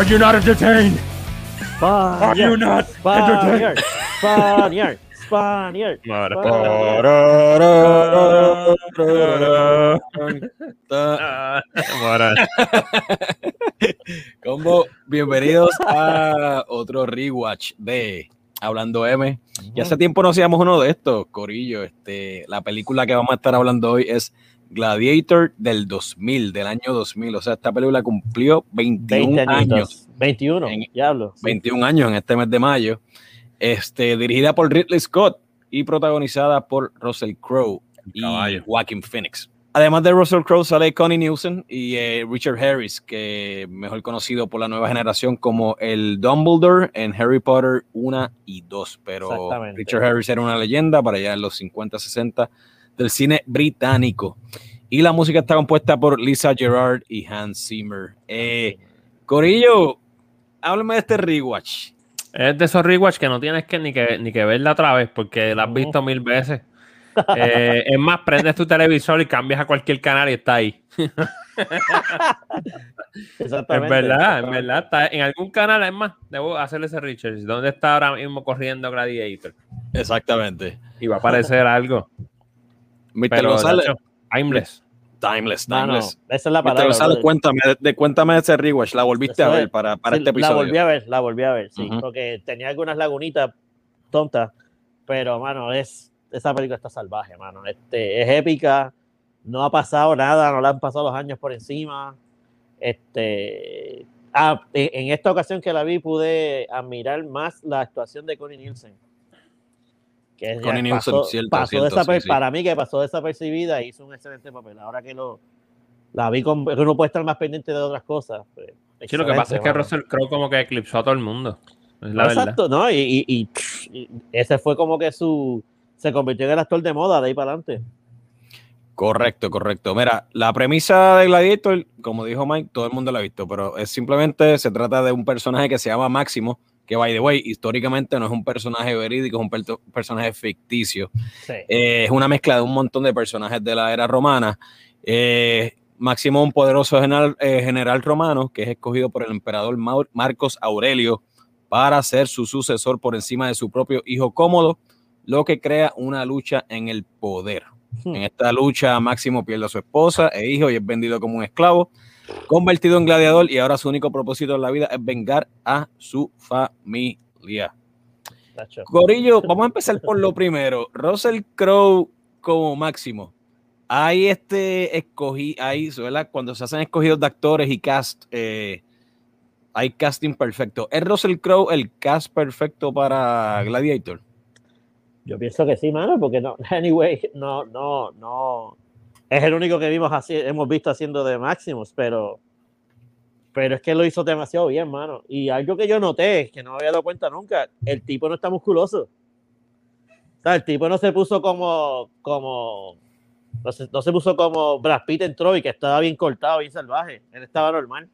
Are you not entertained? Are you not Spaniard, entertained? Spaniard. Combo, bienvenidos a otro rewatch de Hablando M. Y hace tiempo no hacíamos uno de estos, Corillo. Este, la película que vamos a estar hablando hoy es Gladiator del 2000, del año 2000. O sea, esta película cumplió 21 20 años. añitos. 21, En- diablo. sí. 21 años en este mes de mayo. Este, dirigida por Ridley Scott y protagonizada por Russell Crowe y. Joaquin Phoenix. Además de Russell Crowe sale Connie Nielsen y eh, Richard Harris, que mejor conocido por la nueva generación como el Dumbledore en Harry Potter 1 y 2. Pero. Richard Harris era una leyenda para allá en los 50-60 del cine británico. Y la música está compuesta por Lisa Gerard y Hans Zimmer. Eh, Corillo, háblame de este rewatch. Es de esos rewatch que no tienes que ni que ni que verla otra vez porque la has visto mil veces. Eh, es más, prendes tu televisor y cambias a cualquier canal y está ahí. Es Exactamente. verdad, es verdad. Está en algún canal, es más, debo hacerle ese research. ¿Dónde está ahora mismo corriendo Gladiator? Exactamente. Y va a aparecer algo. Mr. Pero, González, Nacho, timeless. timeless, timeless. esa es la Mr. palabra. González, brother. cuéntame, de, cuéntame de ese rewatch. La volviste Eso a ver es. para, para Sí, este episodio. La volví a ver, la volví a ver, sí, Ujú. porque tenía algunas lagunitas tontas, pero, mano, es, esa película está salvaje, mano. Este, es épica, no ha pasado nada, no le han pasado los años por encima. Este, ah, en, en esta ocasión que la vi pude admirar más la actuación de Connie Nielsen. Que Connie Nielsen, pasó, cierto, pasó cierto, desaper- sí, sí. Para mí que pasó desapercibida, hizo un excelente papel. Ahora que lo la vi con, que uno puede estar más pendiente de otras cosas. pues, Sí, lo que pasa es que. Russell Crowe como que eclipsó a todo el mundo. Es la No, verdad. exacto, ¿no? Y, y- y, y ese fue como que su. Se convirtió en el actor de moda de ahí para adelante. Correcto, correcto. Mira, la premisa de Gladiator, como dijo Mike, todo el mundo la ha visto, pero es simplemente se trata de un personaje que se llama Máximo, que by the way, históricamente no es un personaje verídico, es un per- personaje ficticio. Sí. Eh, es una mezcla de un montón de personajes de la era romana. Eh, Máximo, un poderoso general, eh, general romano que es escogido por el emperador Mau- Marcos Aurelio para ser su sucesor por encima de su propio hijo Cómodo, lo que crea una lucha en el poder. Hmm. En esta lucha, Máximo pierde a su esposa e hijo y es vendido como un esclavo, convertido en gladiador y ahora su único propósito en la vida es vengar a su familia. Tacho. Corillo, vamos a empezar por lo primero. Russell Crowe como máximo. Hay este escogí, ahí, ¿verdad? Cuando se hacen escogidos de actores y cast, eh, hay casting perfecto. ¿Es Russell Crowe el cast perfecto para Gladiator? Yo pienso que sí, mano, porque no. Anyway, no, no, no. Es el único que vimos así, hemos visto haciendo de Maximus, pero. Pero es que lo hizo demasiado bien, mano. Y algo que yo noté, que no me había dado cuenta nunca, el tipo no está musculoso. O sea, el tipo no se puso como. como no se, no se puso como Brad Pitt en Troy, que estaba bien cortado, bien salvaje. Él estaba normal.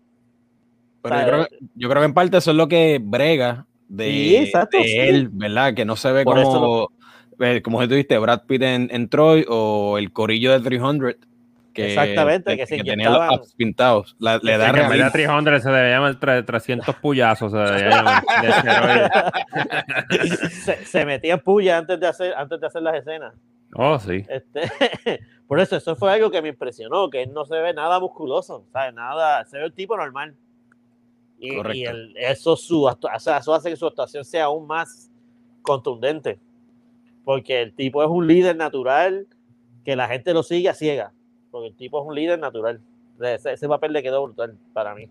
Pero O sea, yo, creo, que- yo creo que en parte eso es lo que brega de, Sí, exacto, de sí. él, ¿verdad? Que no se ve Por como, eh, como tú dijiste, Brad Pitt en, en Troy o el corillo de 300. Que, Exactamente, que se tenía los abs pintados. La- le da que realismo. 300 se debe llamar tre- 300 puyazos. Se debe llamar de se, se metía puya antes de hacer antes de hacer las escenas. Oh, sí. Este, por eso, eso fue algo que me impresionó, que él no se ve nada musculoso, ¿sabes? Nada, se ve el tipo normal. Y, y el- eso, su, o sea, eso hace que su actuación sea aún más contundente. Porque el tipo es un líder natural que la gente lo sigue a ciega. Porque el tipo es un líder natural. Ese, ese papel le quedó brutal para mí.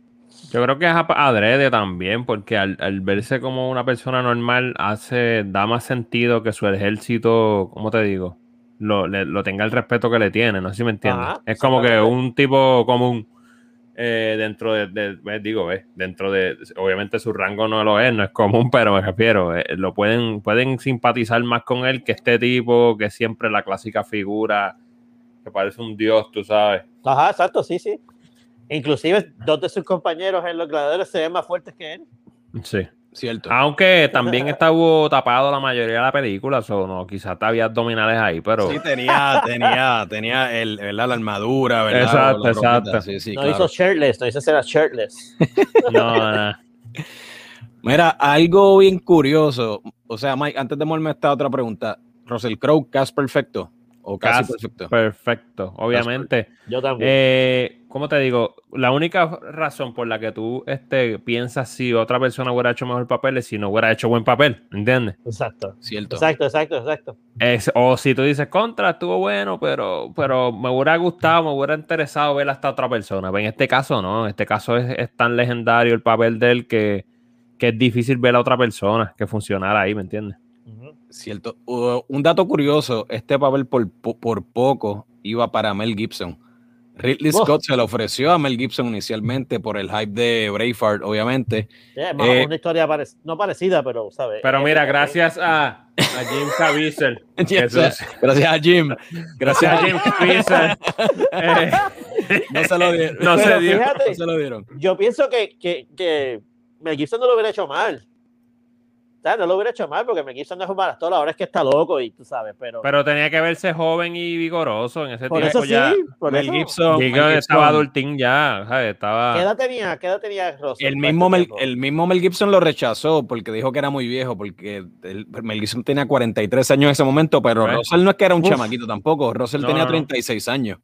Yo creo que es adrede también, porque al, al verse como una persona normal, hace, da más sentido que su ejército, ¿cómo te digo? Lo, le- lo tenga el respeto que le tiene, no sé si me entiendes. Ajá, es como que un tipo común eh, dentro de, de- digo, ves, dentro de, obviamente su rango no lo es, no es común, pero me refiero, eh, lo pueden, pueden simpatizar más con él que este tipo, que es siempre la clásica figura, que parece un dios, tú sabes. Ajá, exacto, sí, sí. Inclusive dos de sus compañeros en los gladiadores se ven más fuertes que él. Sí. Cierto. Aunque también estuvo tapado la mayoría de la película, o no, quizás había abdominales ahí, pero Sí, tenía, tenía, tenía el, ¿verdad? la armadura, ¿verdad? Exacto, La exacto. Sí, sí, no claro. hizo shirtless, no hizo escena shirtless. no, no. Mira, algo bien curioso. O sea, Mike, antes de moverme a esta otra pregunta, Russell Crowe, cast perfecto. O casi Cast perfecto. Perfecto, obviamente. Yo también. Eh, ¿Cómo te digo? La única razón por la que tú este, piensas si otra persona hubiera hecho mejor papel es si no hubiera hecho buen papel, ¿entiendes? exacto. Cierto. Exacto, exacto, exacto. Es- o si tú dices, contra, estuvo bueno, pero, pero me hubiera gustado, me hubiera interesado ver hasta otra persona. Pero en este caso no, en este caso es, es tan legendario el papel de él que, que es difícil ver a otra persona que funcionara ahí, ¿me entiendes? Cierto. Uh, un dato curioso, este papel por, po- por poco iba para Mel Gibson. Ridley Oh. Scott se lo ofreció a Mel Gibson inicialmente por el hype de Braveheart, obviamente. Es más, Eh, una historia parec- no parecida, pero, ¿sabes? Pero Eh, mira, eh, gracias a, a Jim Caviezel. Gracias, a Jim. Gracias a Jim Caviezel. eh, No se lo dieron. No se dio. fíjate, No se lo dieron. yo pienso que, que, que Mel Gibson no lo hubiera hecho mal. No lo hubiera hecho mal porque Mel Gibson no es un actor, ahora es que está loco y tú sabes, pero, pero tenía que verse joven y vigoroso en ese por tiempo eso ya. sí, por Mel eso. Gibson, Mel Mel Gibson, estaba adultín ya, ¿sabes? ¿Qué Estaba. edad tenía? ¿Qué edad tenía Russell el mismo, este Mel, tiempo? el mismo Mel Gibson lo rechazó porque dijo que era muy viejo, porque el- Mel Gibson tenía 43 años en ese momento, pero Ok. Russell no es que era un Uf. chamaquito tampoco, Russell No, tenía no, no. 36 años.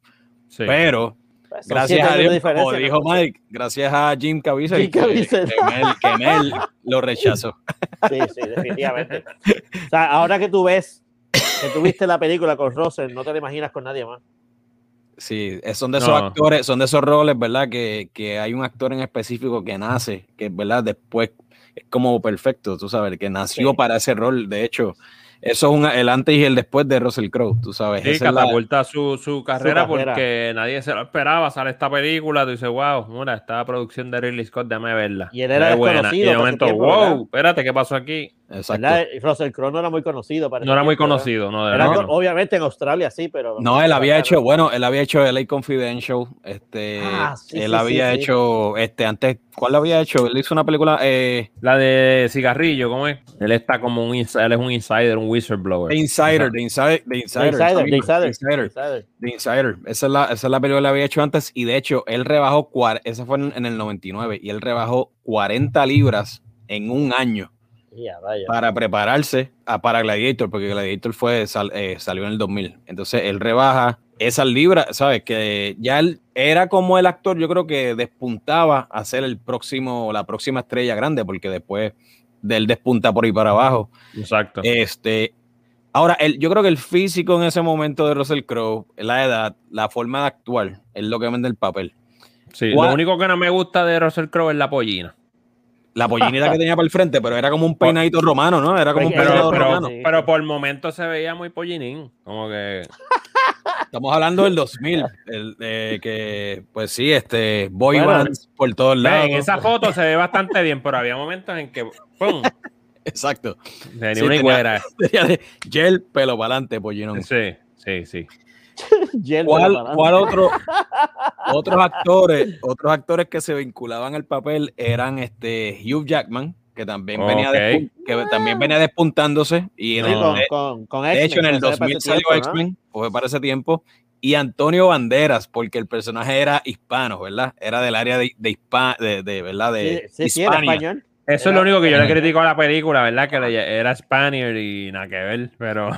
Sí. Pero Pues gracias a Dios, como ¿no? dijo Mike, gracias a Jim Caviezel, Jim que- Caviezel. que Mel- que Mel lo rechazó. Sí, sí, definitivamente. o sea, ahora que tú ves, que tú viste la película con Russell, no te la imaginas con nadie más. Sí, son de esos No. actores, son de esos roles, ¿verdad? Que, que hay un actor en específico que nace, que, ¿verdad? Después es como perfecto, tú sabes, que nació Sí. para ese rol. De hecho, eso es un, el antes y el después de Russell Crowe, tú sabes. Sí, es la- catapulta su, su carrera carrera. porque nadie se lo esperaba. Sale esta película, tú dices, wow, mira, esta producción de Ridley Scott, déjame verla. Y él era desconocido Y de momento, tiempo, wow, ¿verdad? espérate, ¿qué pasó aquí? Exacto. ¿verdad? Y Russell Crowe no era muy conocido. para No era muy tiempo, ¿verdad? conocido, no, Era con- obviamente en Australia sí, pero. No, él había hecho, no. bueno, él había hecho LA Confidential, este, Ah, sí, él sí, había sí, sí. hecho, este, antes, ¿cuál había hecho? Él hizo una película, eh, La de cigarrillo, ¿cómo es? Él está como un él es un insider, un whistleblower. The Insider, The Insider, The Insider, The Insider, The Insider, The Insider. Insider. Esa es la, esa es la película que le había hecho antes. Y de hecho, él rebajó, esa fue en, en el 99, y él rebajó 40 libras en un año Vaya. para prepararse a, para Gladiator, porque Gladiator fue, sal- eh, salió en el 2000. Entonces, él rebaja esas libras, ¿sabes? Que ya él era como el actor, yo creo que despuntaba a ser el próximo, la próxima estrella grande, porque después de él despunta por ahí para abajo. Exacto. Este, ahora, el, yo creo que el físico en ese momento de Russell Crowe, la edad, la forma de actuar, es lo que vende el papel. sí, ¿cuál- lo único que no me gusta de Russell Crowe es la pollina. La pollinita que tenía para el frente, pero era como un peinadito romano, ¿no? Era como un Pero, pero, romano. pero por momentos se veía muy pollinín. Como que. Estamos hablando del 2000, el, eh, que, pues sí, este, boy Bueno, bands por todos lados. en esa foto se ve bastante bien, pero había momentos en que. ¡Pum! Exacto. Tenía Sí, una higuera. Tenía de gel, pelo para adelante, pollinón. Sí, sí, sí. ¿Cuál, otro, otros actores, otros actores que se vinculaban al papel eran este Hugh Jackman, que también venía Ok. despunt- que también venía despuntándose y Sí, con, de, con, con de hecho en el que sale para 2000 ese salió. X-Men, fue para ese tiempo y Antonio Banderas, porque el personaje era hispano, ¿verdad? Era del área de, de, hispa- de, de, ¿verdad? De Sí, sí, sí, era español. Eso es lo único que yo le critico a la película, ¿verdad? Que le- era Spaniard y nada que ver, pero.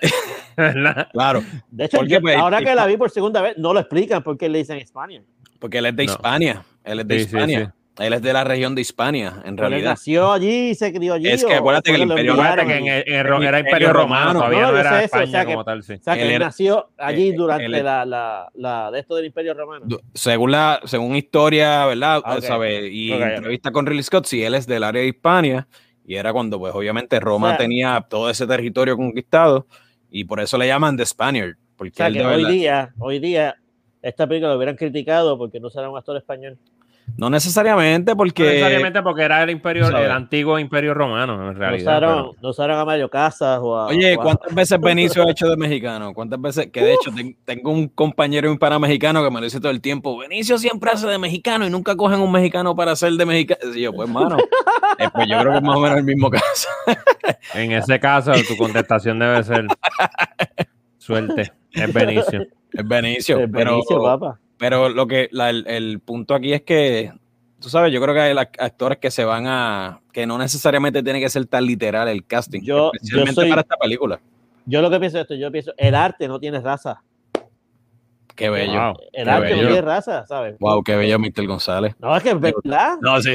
¿Verdad? Claro, De hecho, Porque, yo- pues, ahora que la vi por segunda vez, no lo explican por qué le dicen España. porque él es de No. Hispania, él es de Sí, sí, Hispania. sí. Él es de la región de Hispania, en Porque él realidad. nació allí y se crió allí. Es que acuérdate que el imperio- que en en El era Imperio Imperio Romano, Romano. todavía No, no, era España o sea que- como tal, sí. O sea, que Él él, era- nació allí eh, durante él- la, la, la de esto del Imperio Romano. Según la según historia, ¿verdad? Ah, ok. ¿Sabe? Y Ok. entrevista con Ridley Scott, si él es del área de Hispania, y era cuando, pues, obviamente Roma O sea- tenía todo ese territorio conquistado, y por eso le llaman The Spaniard, porque O sea, él que de hoy día, hoy día, esta película lo hubieran criticado porque no será un actor español. No necesariamente No porque necesariamente porque era el imperio, ¿sabes? el antiguo imperio romano, en No realidad. usaron, pero- no usaron a Mario Casas o a. Oye, o a- ¿cuántas veces Benicio ha hecho de mexicano? ¿Cuántas veces? Que de hecho ten- tengo un compañero y un panamexicano que me lo dice todo el tiempo. Benicio siempre hace de mexicano y nunca cogen un mexicano para hacer de mexicano. Y yo, pues, mano, eh, pues yo creo que es más o menos el mismo caso. En ese caso, tu contestación debe ser suerte. Es Benicio. Es Benicio. pero, Benicio, papá. Pero lo que la- el, el punto aquí es que tú sabes, yo creo que hay actores que se van a, que no necesariamente tiene que ser tan literal el casting, Yo- yo especialmente soy- para esta película. Yo lo que pienso es esto, yo pienso, el arte no tiene raza. Qué bello. Wow. El Qué arte bello. no tiene raza, ¿sabes? Wow, qué bello Mr. González. No, es que es verdad. No, sí.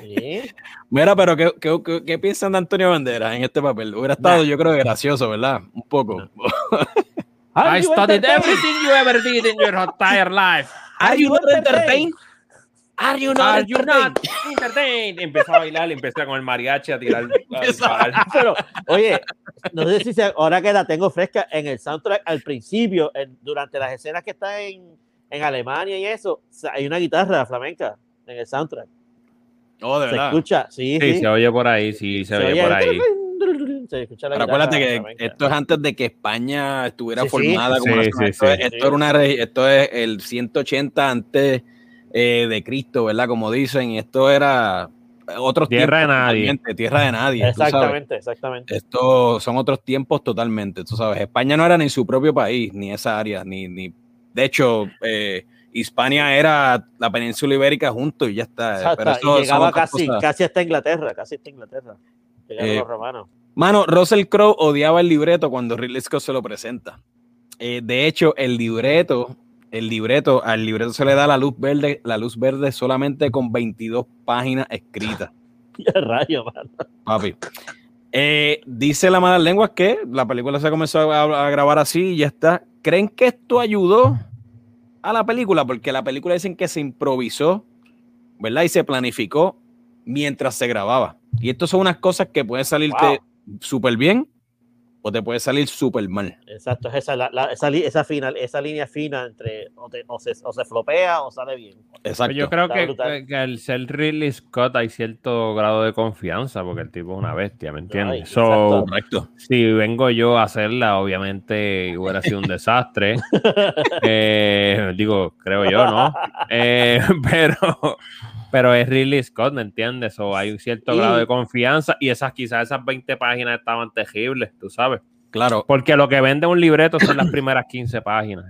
Sí. Mira, pero ¿qué, qué, qué- qué piensan de Antonio Banderas en este papel? Hubiera estado, yo creo, gracioso, ¿verdad? Un poco. Are I you studied entertained? everything you ever did in your entire life. Are you not entertained? Are you Are you not entertained? Empieza a bailar, empieza con el mariachi a tirar. a disparar. Pero, oye, no sé si se- ahora que la tengo fresca, en el soundtrack al principio, en- durante las escenas que está en, en Alemania y eso, hay una guitarra flamenca en el soundtrack. Oh, de Se verdad. escucha, sí, Sí, sí. se oye por ahí, sí, se, oye por ahí. Se escucha la Pero guitarra acuérdate que esto es antes de que España estuviera Sí, sí. formada como Sí, nación. sí, esto, sí. es- esto era una esto es el 180 antes eh, de Cristo, ¿verdad? Como dicen, y esto era otros Tierra de tiempos nadie. totalmente, tierra de nadie. Exactamente, exactamente. Esto son otros tiempos totalmente, tú sabes. España no era ni su propio país, ni esa área, ni, ni de hecho, eh, Hispania era la península ibérica junto y ya está. Exacto, Pero y eso son llegaba casi, cosas. casi hasta Inglaterra, casi hasta Inglaterra. Eh. Mano, Russell Crowe odiaba el libreto cuando Ridley Scott se lo presenta. Eh, de hecho, el libreto, el libreto, al libreto se le da la luz verde, la luz verde solamente con 22 páginas escritas, Ya rayo, mano. papi. Eh, dice la mala lengua que la película se comenzó a, a grabar así y ya está. ¿Creen que esto ayudó a la película? Porque la película dicen que se improvisó, ¿verdad? Y se planificó mientras se grababa. Y esto son unas cosas que pueden salirte súper bien o te puede salir súper mal. Exacto, es esa, la, la- esa, esa, final, esa línea fina entre o, te- o se, o se flopea o sale bien. Exacto. Yo creo que, que, que al ser Ridley Scott hay cierto grado de confianza, porque el tipo es una bestia, ¿me entiendes? Ay, So, exacto. Correcto. si vengo yo a hacerla, obviamente hubiera sido un desastre. Eh, digo, creo yo, ¿no? Eh, pero, pero es Ridley Scott, ¿me entiendes? O hay un cierto Y- grado de confianza y esas quizás esas 20 páginas estaban terribles, tú sabes. Claro, Porque lo que vende un libreto son las primeras 15 páginas.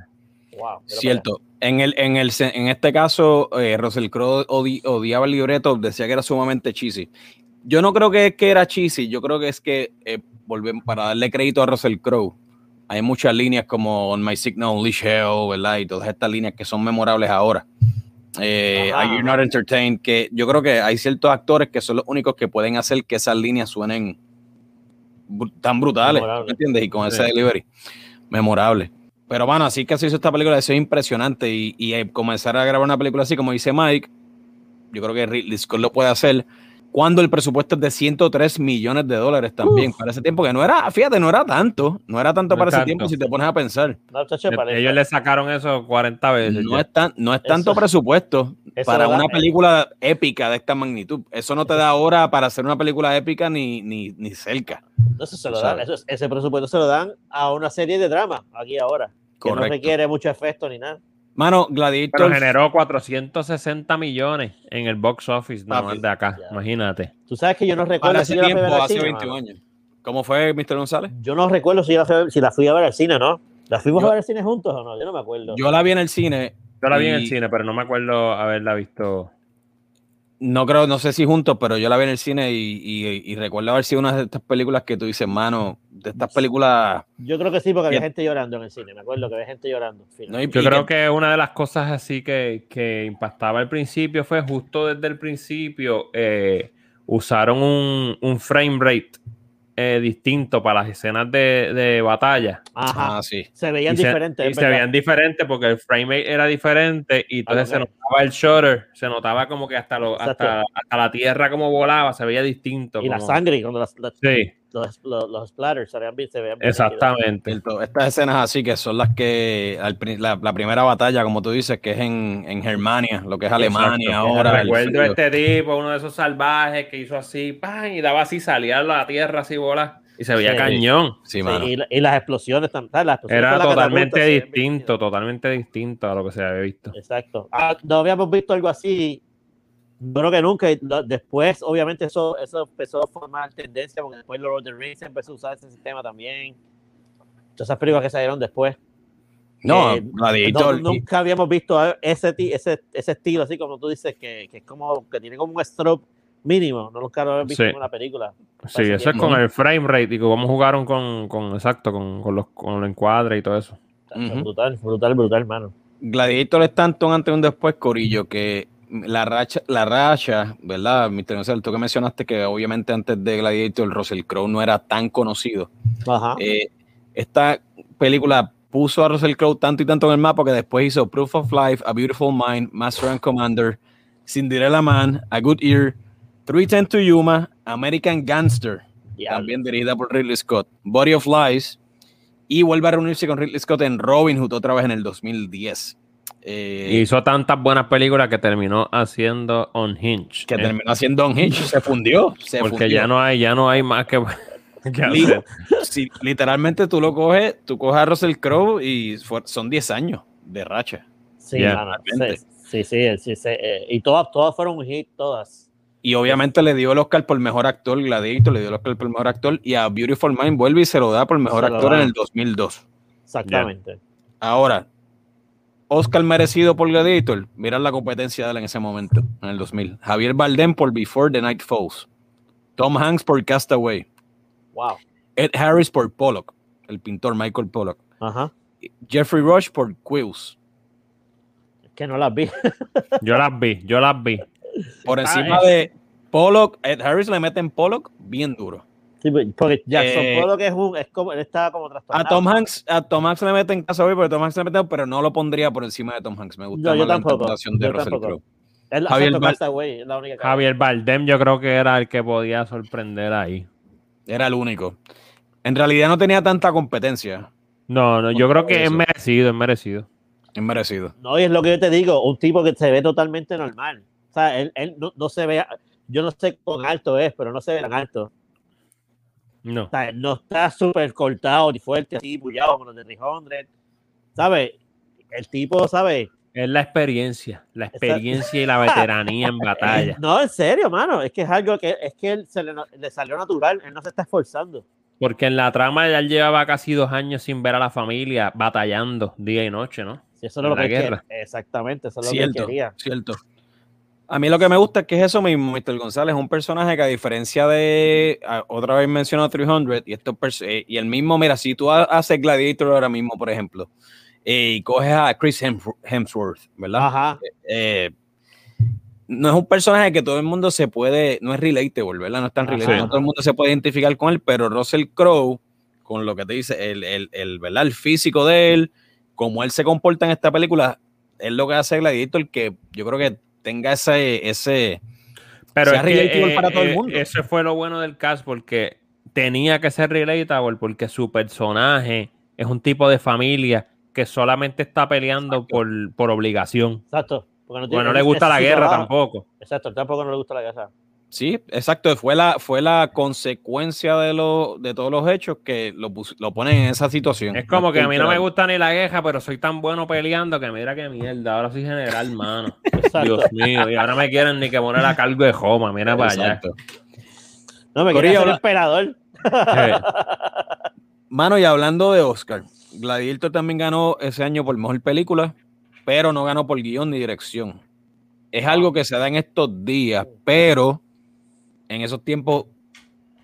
Wow, cierto. En, el, en, el, en este caso, eh, Russell Crowe odi- odiaba el libreto, decía que era sumamente cheesy. Yo no creo que que era cheesy, yo creo que es que, eh, volvemos, para darle crédito a Russell Crowe, hay muchas líneas como On My Signal, Unleash Hell, ¿verdad? Y todas estas líneas que son memorables ahora. Eh, Are You. Not Entertained, que yo creo que hay ciertos actores que son los únicos que pueden hacer que esas líneas suenen tan brutales. ¿me entiendes? Y con ese Sí. delivery, memorable. Pero bueno, así que se hizo esta película, eso es impresionante. Y, y, eh, comenzar a grabar una película así, como dice Mike, yo creo que Ridley Scott lo puede hacer. Cuando el presupuesto es de 103 millones de dólares también, para ese tiempo, que no era, fíjate, no era tanto, no era tanto No para es ese tanto. tiempo si te pones a pensar. No, chacho, parece- Ellos le sacaron eso 40 veces. No ya. es, tan, no es tanto Eso- presupuesto eso para da- una película épica de esta magnitud. Eso no te da hora para hacer una película épica ni, ni, ni cerca. Eso se lo dan, eso es- ese presupuesto se lo dan a una serie de drama, aquí ahora. Que no requiere mucho efecto ni nada. Mano, Pero Gladiator. generó 460 millones en el box office nada más de acá. ya. Imagínate. Tú sabes que yo no recuerdo para si tiempo, hace cine, 21 mano. años. ¿Cómo fue, Mr. González? Yo no recuerdo si, la fui a ver- si la fui a ver al cine, ¿no? ¿La fuimos Yo- a ver al cine juntos o no? Yo no me acuerdo. Yo la vi en el cine. Yo la vi en el cine, pero no me acuerdo haberla visto. No creo, no sé si juntos, pero yo la vi en el cine y, y- y recuerdo haber sido una de estas películas que tú dices, mano, de estas películas. Yo creo que sí, porque había gente llorando en el cine. Me acuerdo que había gente llorando. Fin. ¿no? Y- Yo y creo que una de las cosas así que, que impactaba al principio fue justo desde el principio eh, usaron un, un frame rate eh, distinto para las escenas de, de batalla. Ajá. Ah, sí. Se veían Y se- diferentes. y se veían diferentes porque el frame rate era diferente y entonces Ah, se ok. Notaba el shutter, se notaba como que hasta, lo, hasta, hasta la tierra como volaba, se veía distinto. Y la como- sangre, cuando las- las- Sí, los, los, los splatters se veían, bien- se veían bien exactamente. Cierto. Estas escenas así que son las que la, la primera batalla, como tú dices, que es en, en Germania, lo que es Alemania Exacto. ahora. Recuerdo este tipo, uno de esos salvajes que hizo así, ¡pam! y daba así, salía a la tierra así bola y se veía Sí. cañón. Sí, Sí, mano. y, y las explosiones también. Las explosiones Era totalmente bien distinto, totalmente distinto a lo que se había visto. Exacto. Ah, no habíamos visto algo así. Creo que nunca. Después, obviamente, eso, eso empezó a formar tendencia porque después Lord of the Rings empezó a usar ese sistema también. Todas esas películas que salieron después. No, Eh, no- nunca habíamos visto ese, ti- ese, ese estilo, así como tú dices, que, que es como que tiene como un stroke mínimo. No nunca lo habíamos visto Sí. en una película. Sí, eso es con el frame rate y cómo jugaron con, con exacto, con, con los, con los encuadres y todo eso. Brutal, brutal, brutal, hermano. Gladiator es tanto un antes y un después, Corillo, que la racha, la racha, ¿verdad? Mr. Gonzalo, tú que mencionaste que obviamente antes de Gladiator Russell Crowe no era tan conocido. Ajá. Eh, esta película puso a Russell Crowe tanto y tanto en el mapa que después hizo Proof of Life, A Beautiful Mind, Master and Commander, Cinderella Man, A Good Ear, 310 to Yuma, American Gangster, también dirigida por Ridley Scott, Body of Lies, y vuelve a reunirse con Ridley Scott en Robin Hood otra vez en el 2010. Eh, hizo tantas buenas películas que terminó haciendo Unhinged. que ¿eh? terminó haciendo Unhinged, se fundió. Se Porque fundió. ya no hay, ya no hay más que, hacer. si literalmente tú lo coges, tú coges a Russell Crowe y fue- son 10 años de racha. Sí, sí, sí, sí, sí, eh, y todas, todas fueron un hit, todas. Y obviamente le dio el Oscar por mejor actor, Gladiator le dio el Oscar por mejor actor, y a Beautiful Mind vuelve y se lo da por mejor actor en el 2002. Exactamente. Ahora, Oscar merecido por Gladiator, mira la competencia de él en ese momento, en el 2000. Javier Bardem por Before the Night Falls. Tom Hanks por Castaway. Wow. Ed Harris por Pollock, el pintor Michael Pollock. Ajá. Jeffrey Rush por Quills. Es que no las vi. Yo las vi, yo las vi. Por encima de Pollock, Ed Harris le mete en Pollock bien duro. Sí, porque Jackson Eh, Pollock es un, es como, él está como A trastornado. Tom Hanks, a Tom Hanks le mete en Castaway, porque Tom Hanks le mete, pero no lo pondría por encima de Tom Hanks. Me gusta No, yo más la tampoco, interpretación de yo Russell. Crowe. Es la Javier Val- la única Javier Bardem yo creo que era el que podía sorprender ahí. Era el único. En realidad no tenía tanta competencia. No, no, yo creo que es merecido, es merecido. Es merecido. No, y es lo que yo te digo, un tipo que se ve totalmente normal. O sea, él, él no, no se ve, yo no sé cuán alto es, pero no se ve tan alto. No. O sea, no está súper cortado ni fuerte, así, bullado como los de 300. ¿Sabes? El tipo, ¿sabes? Es la experiencia, la experiencia y la veteranía en batalla. No, en serio, mano. Es que es algo que es que él se le, le salió natural. Él no se está esforzando. Porque en la trama ya él llevaba casi dos años sin ver a la familia, batallando día y noche, ¿no? Si eso no es lo La que guerra. Exactamente, eso es lo que Cierto, él quería. cierto. A mí lo que me gusta es que es eso mismo, Mr. González, es un personaje que a diferencia de, otra vez mencionó 300, y, pers- eh, y el mismo, mira, si tú ha- haces Gladiator ahora mismo, por ejemplo, eh, y coges a Chris Hemsworth, ¿verdad? Ajá. eh, no es un personaje que todo el mundo se puede, no es relatable, ¿verdad? No es tan Ajá. relatable, Sí. no todo el mundo se puede identificar con él, pero Russell Crowe, con lo que te dice, el, el, el, ¿verdad? el físico de él, como él se comporta en esta película, es lo que hace Gladiator que yo creo que tenga ese, ese Pero sea es que, relatable eh, para todo el eh, mundo. Eso fue lo bueno del cast porque tenía que ser relatable porque su personaje es un tipo de familia que solamente está peleando Exacto. por, por obligación. Exacto. Porque Bueno, no tiene- le gusta ese la guerra trabajo. tampoco. Exacto, tampoco no le gusta la guerra. Sí, exacto. Fue la, fue la consecuencia de, lo, de todos los hechos que lo, lo ponen en esa situación. Es como que a mí no me gusta ni la guerra, pero soy tan bueno peleando que mira qué mierda. Ahora soy general, mano. Dios mío, y ahora me quieren ni que poner a cargo de Joma. Mira para allá. Exacto. No, me ser la- emperador. Eh, Mano, y hablando de Oscar, Gladiator también ganó ese año por mejor película, pero no ganó por guion ni dirección. Es algo que se da en estos días, pero en esos tiempos,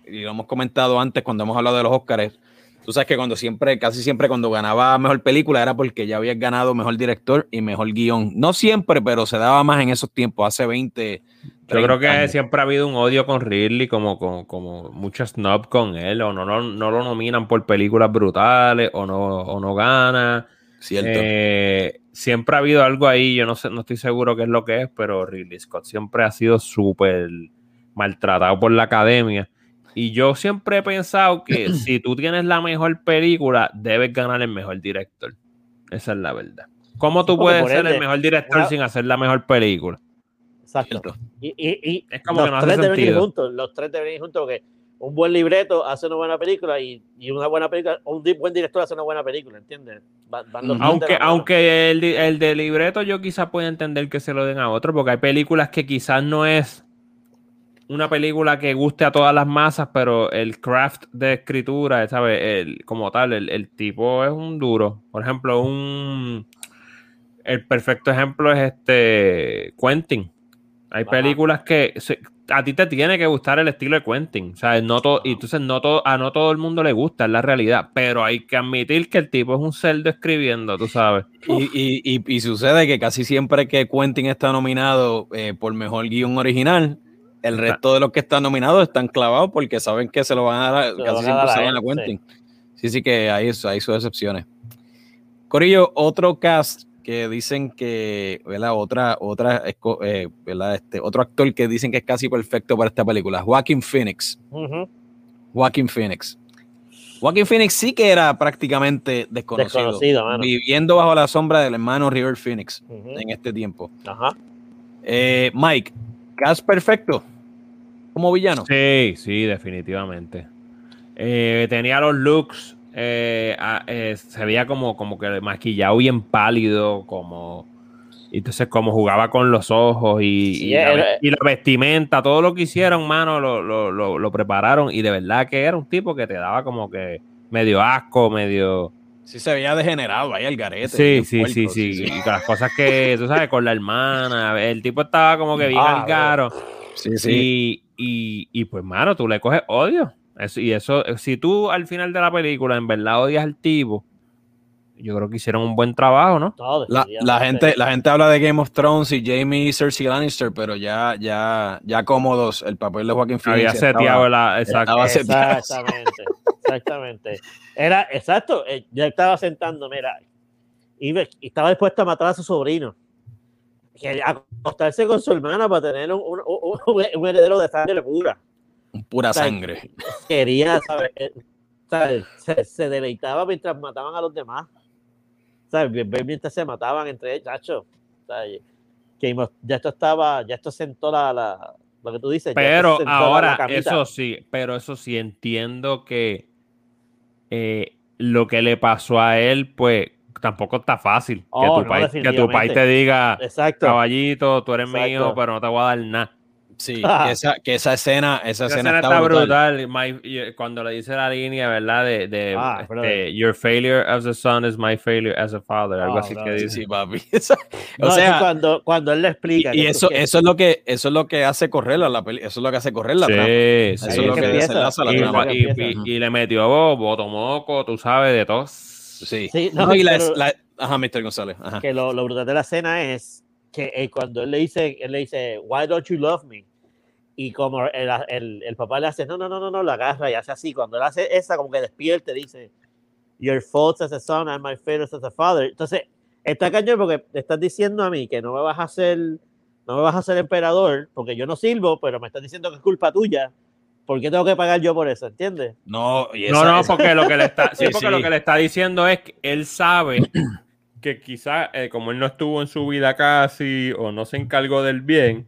y lo hemos comentado antes cuando hemos hablado de los Oscars, tú sabes que cuando siempre, casi siempre cuando ganaba mejor película era porque ya habías ganado mejor director y mejor guion. No siempre, pero se daba más en esos tiempos, hace 20. Yo creo 30 que años. siempre ha habido un odio con Ridley, como, como, como mucho snob con él, o no, no, no lo nominan por películas brutales, o no, o no gana. Cierto. Eh, siempre ha habido algo ahí, yo no sé, no estoy seguro qué es lo que es, pero Ridley Scott siempre ha sido súper maltratado por la academia. Y yo siempre he pensado que si tú tienes la mejor película, debes ganar el mejor director. Esa es la verdad. ¿Cómo tú Sí, puedes ser el mejor director una- sin hacer la mejor película? Exacto. Y, y, y Es como los que no hace tres deben ir juntos. Los tres deben ir juntos porque un buen libreto hace una buena película y, y una buena película, un buen director hace una buena película, ¿entiendes? Van- van los Aunque, aunque el, el de libreto yo quizás pueda entender que se lo den a otro, porque hay películas que quizás no es una película que guste a todas las masas, pero el craft de escritura, ¿sabes? El, como tal, el, el tipo es un duro. Por ejemplo, un... El perfecto ejemplo es este Quentin. Hay Ajá. películas que se- a ti te tiene que gustar el estilo de Quentin, ¿sabes? No todo, y entonces no todo, a no todo el mundo le gusta, es la realidad, pero hay que admitir que el tipo es un cerdo escribiendo, tú sabes. Y, y- y- y sucede que casi siempre que Quentin está nominado eh, por mejor guion original, el resto de los que están nominados están clavados porque saben que se lo van a dar, casi van siempre se él, a Quentin. Sí, sí que hay, hay sus excepciones. Corillo, otro cast que dicen que, ¿verdad? Otra, otra, eh, ¿verdad? Este, otro actor que dicen que es casi perfecto para esta película, Joaquin Phoenix. Ujú. Joaquin Phoenix. Joaquin Phoenix sí que era prácticamente desconocido, Desconocido, mano. viviendo bajo la sombra del hermano River Phoenix en este tiempo. Ajá. Eh, Mike, cast perfecto como villano. Sí, sí, definitivamente. Eh, tenía los looks, eh, a- eh, se veía como, como que maquillado bien pálido, como... y Entonces, como jugaba con los ojos y, Sí, y la, era- ve- y la vestimenta, todo lo que hicieron, mano, lo, lo- lo- lo prepararon. Y de verdad que era un tipo que te daba como que medio asco, medio. Sí se veía degenerado ahí el garete. Sí, sí, sí, sí. Y con las cosas que, tú sabes, con la hermana, el tipo estaba como que bien Ah, al caro. Sí, sí. Y, y, y, pues, mano, tú le coges odio. Eso- y eso, si tú al final de la película en verdad odias al tipo, yo creo que hicieron un buen trabajo, ¿no? No, La, la gente, la gente habla de Game of Thrones y Jamie y Cersei Lannister, pero ya, ya, ya cómodos el papel de Joaquin Phoenix. Había seteado la. Exacto. Exactamente, exactamente. Era, exacto, eh, ya estaba sentando, mira, y estaba dispuesto a matar a su sobrino. Que acostarse con su hermana para tener un, un- un- un heredero de sangre pura. Pura sea, sangre. Quería, ¿sabes? Eh. Se, se deleitaba mientras mataban a los demás. Ver Mientras se mataban entre ellos. Que ya esto estaba, ya esto sentó la, la- lo que tú dices. Pero ahora, eso sí, pero eso sí, entiendo que eh, lo que le pasó a él, pues tampoco está fácil. que, Oh, tu no, país, que tu país te diga, Exacto. caballito, tú eres Exacto. mío, pero no te voy a dar nada. Sí, que esa, que esa escena, esa, Esa escena, escena está, está brutal. brutal. My- y- cuando le dice la línea, ¿verdad? De, de Ah, este, brother. Your failure as a son is my failure as a father. Algo Ah, así que dice. sí, papi. No, o sea, cuando, cuando él le explica. y eso, que- eso es lo que, eso es lo que hace correr la peli, eso es lo que hace correr la Sí, trama. sí, Eso es lo que que desenlaza la y, trama. y- empieza. y- y le metió botomoco, tú sabes, de todo. Sí. Sí, No, no, y la- pero- la- ajá, Mr. González. Ajá. que lo, lo brutal de la escena es que eh, cuando él le dice, él le dice, why don't you love me? Y como el, el, el papá le hace, no, no, no, no, no, lo agarra y hace así. Cuando él hace esa, como que despierta, dice, your faults as a son and my failures as a father. Entonces, está cañón porque te estás diciendo a mí que no me vas a hacer, no me vas a hacer emperador porque yo no sirvo, pero me estás diciendo que es culpa tuya. ¿Por qué tengo que pagar yo por eso? ¿Entiendes? No, y No, esa- no, porque lo que le está, sí, Sí, porque sí. lo que le está diciendo es que él sabe que quizás, como él no estuvo en su vida casi o no se encargó del bien,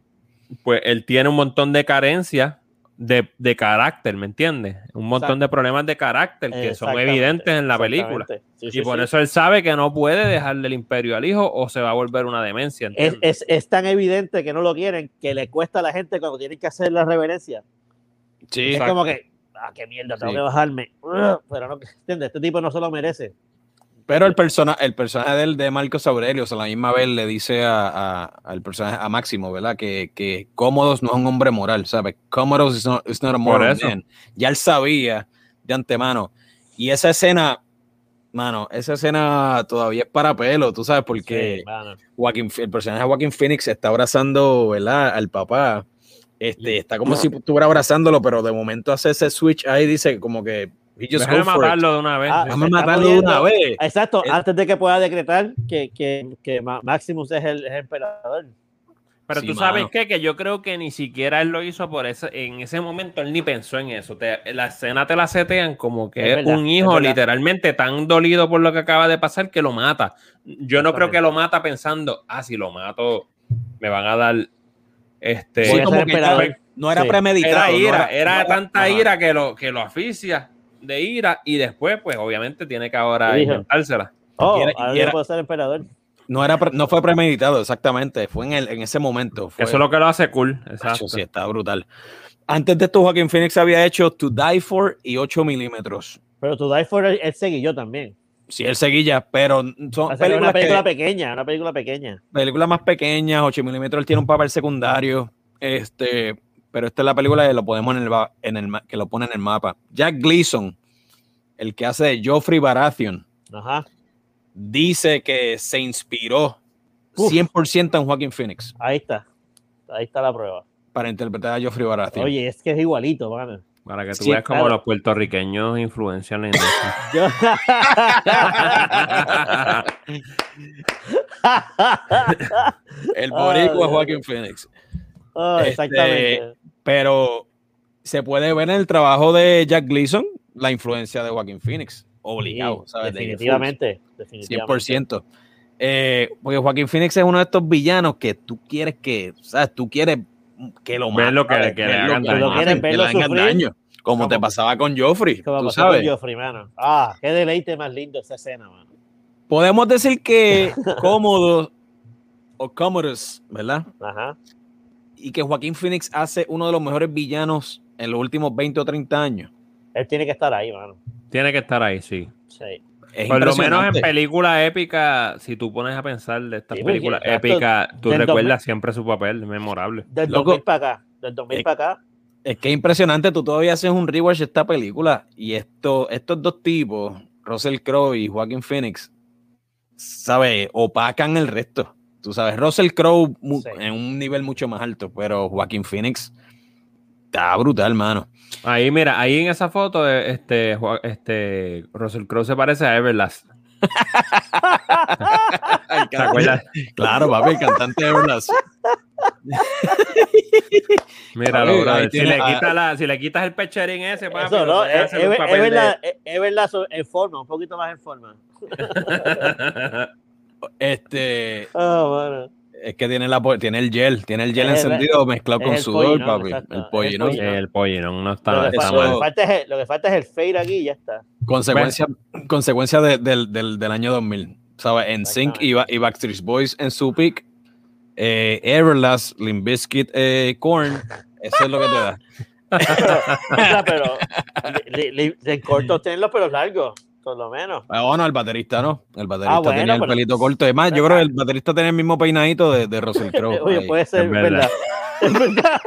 pues él tiene un montón de carencias de, de carácter, ¿me entiendes? Un montón Exacto. de problemas de carácter que son evidentes en la película. exactamente. Sí, sí, Y por sí. eso él sabe que no puede dejarle el imperio al hijo o se va a volver una demencia. es, es, es tan evidente que no lo quieren que le cuesta a la gente cuando tienen que hacer la reverencia. Sí, Es como que, ah, qué mierda, tengo Sí. que bajarme. Pero no, ¿entiendes? Este tipo no se lo merece. Pero el, persona, el personaje de, él, de Marcos Aurelio, o sea, a la misma vez le dice a, a- al personaje, a Máximo, ¿verdad? Que, que Cómodos no es un hombre moral, ¿sabes? Cómodos is not, is not a moral man. Ya él sabía de antemano. Y esa escena, mano, esa escena todavía es para pelo, tú sabes, porque Sí, mano. Joaquin, el personaje de Joaquin Phoenix está abrazando, ¿verdad? Al papá. Este, está como si estuviera abrazándolo, pero de momento hace ese switch ahí, dice como que Déjame matarlo de una vez. Ah. Déjame matarlo de una vez. Exacto, antes de que pueda decretar que, que, que Ma- Maximus es el, es el emperador. Pero Sí, tú sabes qué? que yo creo que ni siquiera él lo hizo por eso. En ese momento él ni pensó en eso. Te- la escena te la setean como que Es es, verdad, un hijo literalmente tan dolido por lo que acaba de pasar que lo mata. Yo no creo que lo mata pensando, ah, si lo mato, me van a dar este. Sí, como que no era Sí. premeditado. era no ira, era, no tanta ajá. ira que lo, que lo asfixia de ira y después, pues obviamente tiene que ahora inventársela. Oh, Y era- y ahora yo era- puedo ser emperador. No, era no fue premeditado, exactamente. Fue en, el, en ese momento. Fue, Eso es lo que lo hace cool. Exacto. Sí, está brutal. Antes de esto, Joaquín Phoenix había hecho To Die For y 8 milímetros. Pero To Die For él, seguí también. Sí, él seguilla, pero son películas, una película que- pequeña, una película pequeña. películas más pequeñas, 8 milímetros, él tiene un papel secundario. Este, pero esta es la película que lo podemos en el, en el que lo pone en el mapa. Jack Gleason, el que hace de Joffrey Baratheon, Ajá. dice que se inspiró Uf. 100% en Joaquín Phoenix Ahí está. Ahí está la prueba. para interpretar a Joffrey Baratheon. Oye, es que es igualito, mano. Para que tú Sí, veas cómo claro. los puertorriqueños influencian la industria. Yo- el boricua Joaquín Phoenix. Oh, Este, exactamente. Pero se puede ver en el trabajo de Jack Gleason la influencia de Joaquín Phoenix. Obligado, Sí, ¿sabes? De definitivamente, definitivamente. 100%. Eh, porque Joaquín Phoenix es uno de estos villanos que tú quieres que, ¿sabes? Tú quieres que lo maten, lo que- ¿sabes? que le hagan que daño. que le hagan daño. Como te pasaba con Joffrey, Como tú pasó con sabes. Joffrey, mano. Ah, qué deleite más lindo esa escena, mano. Podemos decir que cómodo o Commodus, ¿verdad? Ajá. Y que Joaquín Phoenix hace uno de los mejores villanos en los últimos 20 o 30 años. Él tiene que estar ahí, mano. Tiene que estar ahí, sí. Sí. Es Por lo menos en películas épicas, si tú pones a pensar de estas Sí, porque, películas épicas, tú recuerdas siempre su papel, memorable. Del Loco. 2000 para acá. Del 2000 Eh, para acá. Es que es impresionante, tú todavía haces un rewatch de esta película y esto, estos dos tipos, Russell Crowe y Joaquin Phoenix, ¿sabes? Opacan el resto. Tú sabes, Russell Crowe Sí. en un nivel mucho más alto, pero Joaquin Phoenix está brutal, mano. Ahí, mira, ahí en esa foto, eh, este, este Russell Crowe se parece a Everlast. ¿Te acuerdas? Claro, papi, el cantante de Everlast. Míralo, brother. Si le, la, si le quitas el pecherín ese, papi, Eso, ¿no? Es, es- es de- verdad, es- en forma, un poquito más en forma. Este, Oh, mano. Es que tiene, la, tiene el gel, tiene el gel Es el- encendido mezclado es con el sudor, pollinón, papi. exacto, El el pollinón. pollinón. el pollo no, no Lo, está, que está eso- lo que mal. falta es el, lo que falta es el fade aquí y ya está. Consecuencia, consecuencia de- del, del, del año 2000. ¿Sabes? En Sync y, Ba- y Backstreet Boys en su peak. Eh, Everlast, Limp Bizkit, eh, Korn. Eso es lo que te da. O sea, pero li- li- en corto tienen los pelos largos, por lo menos. Ah, bueno, el baterista no. El baterista Ah, bueno, tenía el pero- pelito corto. Además, yo creo que el baterista tenía el mismo peinadito de, de Russell Crowe. Oye, ahí. puede ser es verdad. verdad. Es verdad.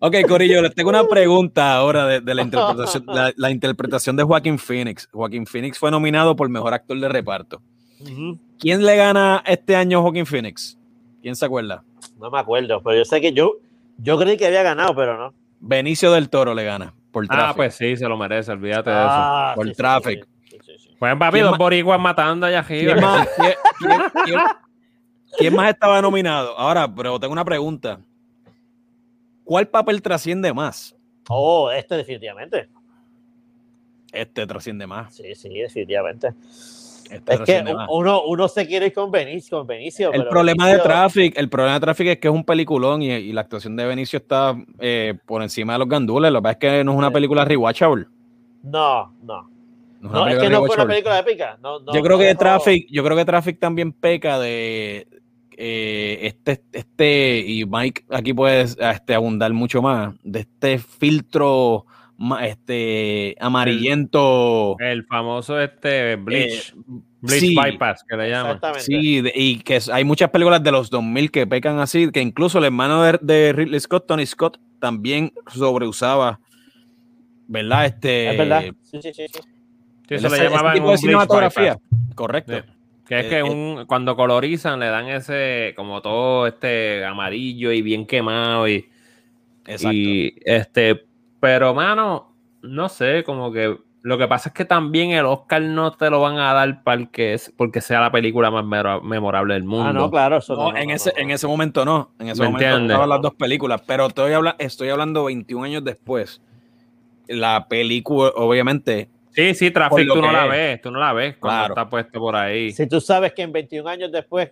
Ok, Corillo, les tengo una pregunta ahora de, de la, interpretación, la, la interpretación de Joaquín Phoenix. Joaquín Phoenix fue nominado por mejor actor de reparto. ¿Quién le gana este año a Joaquín Phoenix? ¿Quién se acuerda? No me acuerdo, pero yo sé que yo, yo creí que había ganado, pero no. Benicio del Toro le gana por Ah, tráfico. pues sí, se lo merece, olvídate de eso. Ah, por sí, traffic. sí, sí, sí, sí. Pues papi, ¿Quién dos más- boricuas matando allá arriba. ¿Quién más, quién- quién- quién- quién más estaba nominado? Ahora, pero tengo una pregunta. ¿Cuál papel trasciende más? Oh, este definitivamente. Este trasciende más. Sí, sí, definitivamente. Este Es que uno, uno se quiere ir con Benicio, con Benicio El pero problema de Traffic, el problema de Traffic es que es un peliculón y, y la actuación de Benicio está eh, por encima de los gandules. Lo que pasa es que no es una película rewatchable. No, no. No es No, que no fue una película épica. No, no, yo creo que Traffic, yo creo que Traffic también peca de eh, este, este, y Mike aquí puede este, abundar mucho más, de este filtro este amarillento. El famoso este Bleach. eh, Bleach sí, Bypass, que le llaman. Exactamente. Sí, de- y que hay muchas películas de los 2000 que pecan así, que incluso el hermano de, de Ridley Scott, Tony Scott, también sobreusaba, ¿verdad? Este, Es verdad. Sí, sí, sí. sí. Eso le tipo un de cinematografía. Bypass. Correcto. Sí. Que es Eh, que eh. un, cuando colorizan le dan ese como todo este amarillo y bien quemado y, Exacto. y este, pero mano, no sé, como que lo que pasa es que también el Oscar no te lo van a dar para el que es, porque sea la película más mero- memorable del mundo. Ah, no, claro. Eso No, no, en, no, ese, no, en ese momento no. En ese ¿Me momento estaban las dos películas. Pero estoy, habla estoy hablando 21 años después. La película, obviamente, Sí, sí, Traffic tú no la es. ves, tú no la ves cuando Claro. está puesto por ahí. Si tú sabes que en 21 años después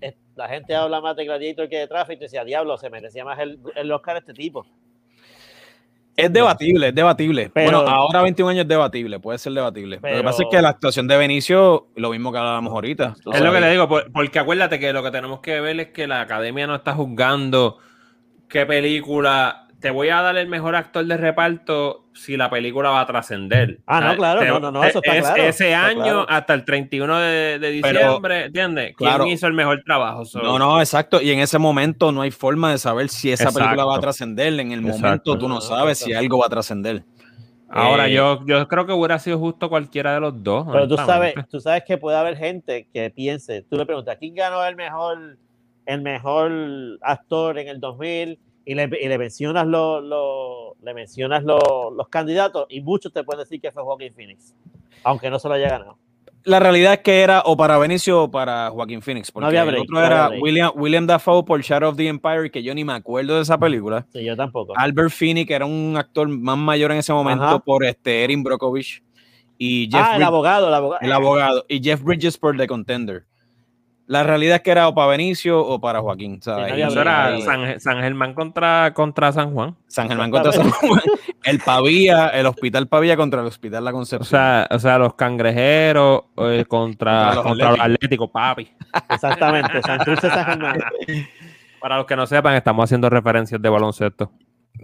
eh, la gente habla más de Gladiator que de Traffic, tú decías, diablo, se merecía más el, el Oscar a este tipo. es, es- es que, es que hay, Este, hay- Es debatible, es debatible. Pero- bueno, ahora 21 años es debatible, puede ser debatible. Lo que pasa es que la actuación de Benicio, lo mismo que hablábamos ahorita. Es lo que le digo, por- porque acuérdate que lo que tenemos que ver es que la academia no está juzgando qué película. Te voy a dar el mejor actor de reparto si la película va a trascender. Ah, no, claro, te- no, no, no, eso está es- claro, Ese año claro. hasta el 31 de, de Pero- diciembre, ¿entiendes? ¿Quién claro. hizo el mejor trabajo? So, No, no, exacto. Y en ese momento no hay forma de saber si esa película va a trascender. En el Exacto. momento tú no sabes si algo va a trascender. Ahora, Eh, yo, yo creo que hubiera sido justo cualquiera de los dos. Pero tú sabes, tú sabes que puede haber gente que piense, tú le preguntas, ¿quién ganó el mejor, el mejor actor en el 2000? Y le, y le mencionas, lo, lo- le mencionas lo- los candidatos y muchos te pueden decir que fue Joaquin Phoenix, aunque no se lo haya ganado. La realidad es que era o para Benicio o para Joaquín Phoenix. Porque había el otro no había era break. William, William Dafoe por Shadow of the Empire, que yo ni me acuerdo de esa película. Sí, yo tampoco. Albert Finney, que era un actor más mayor en ese momento, Ajá. por este Erin Brockovich. Y Jeff ah, el abogado, el abogado. el abogado. Y Jeff Bridges por The Contender. La realidad es que era o para Benicio o para Joaquín. Eso era San, San Germán contra, contra San Juan. San Germán contra San Juan. El Pavía, el Hospital Pavía contra el Hospital La O Concepción. sea, o sea los cangrejeros eh, contra, Contra los contra los atléticos, papi. Exactamente, San Cruz de San Germán. Para los que no sepan, estamos haciendo referencias de baloncesto.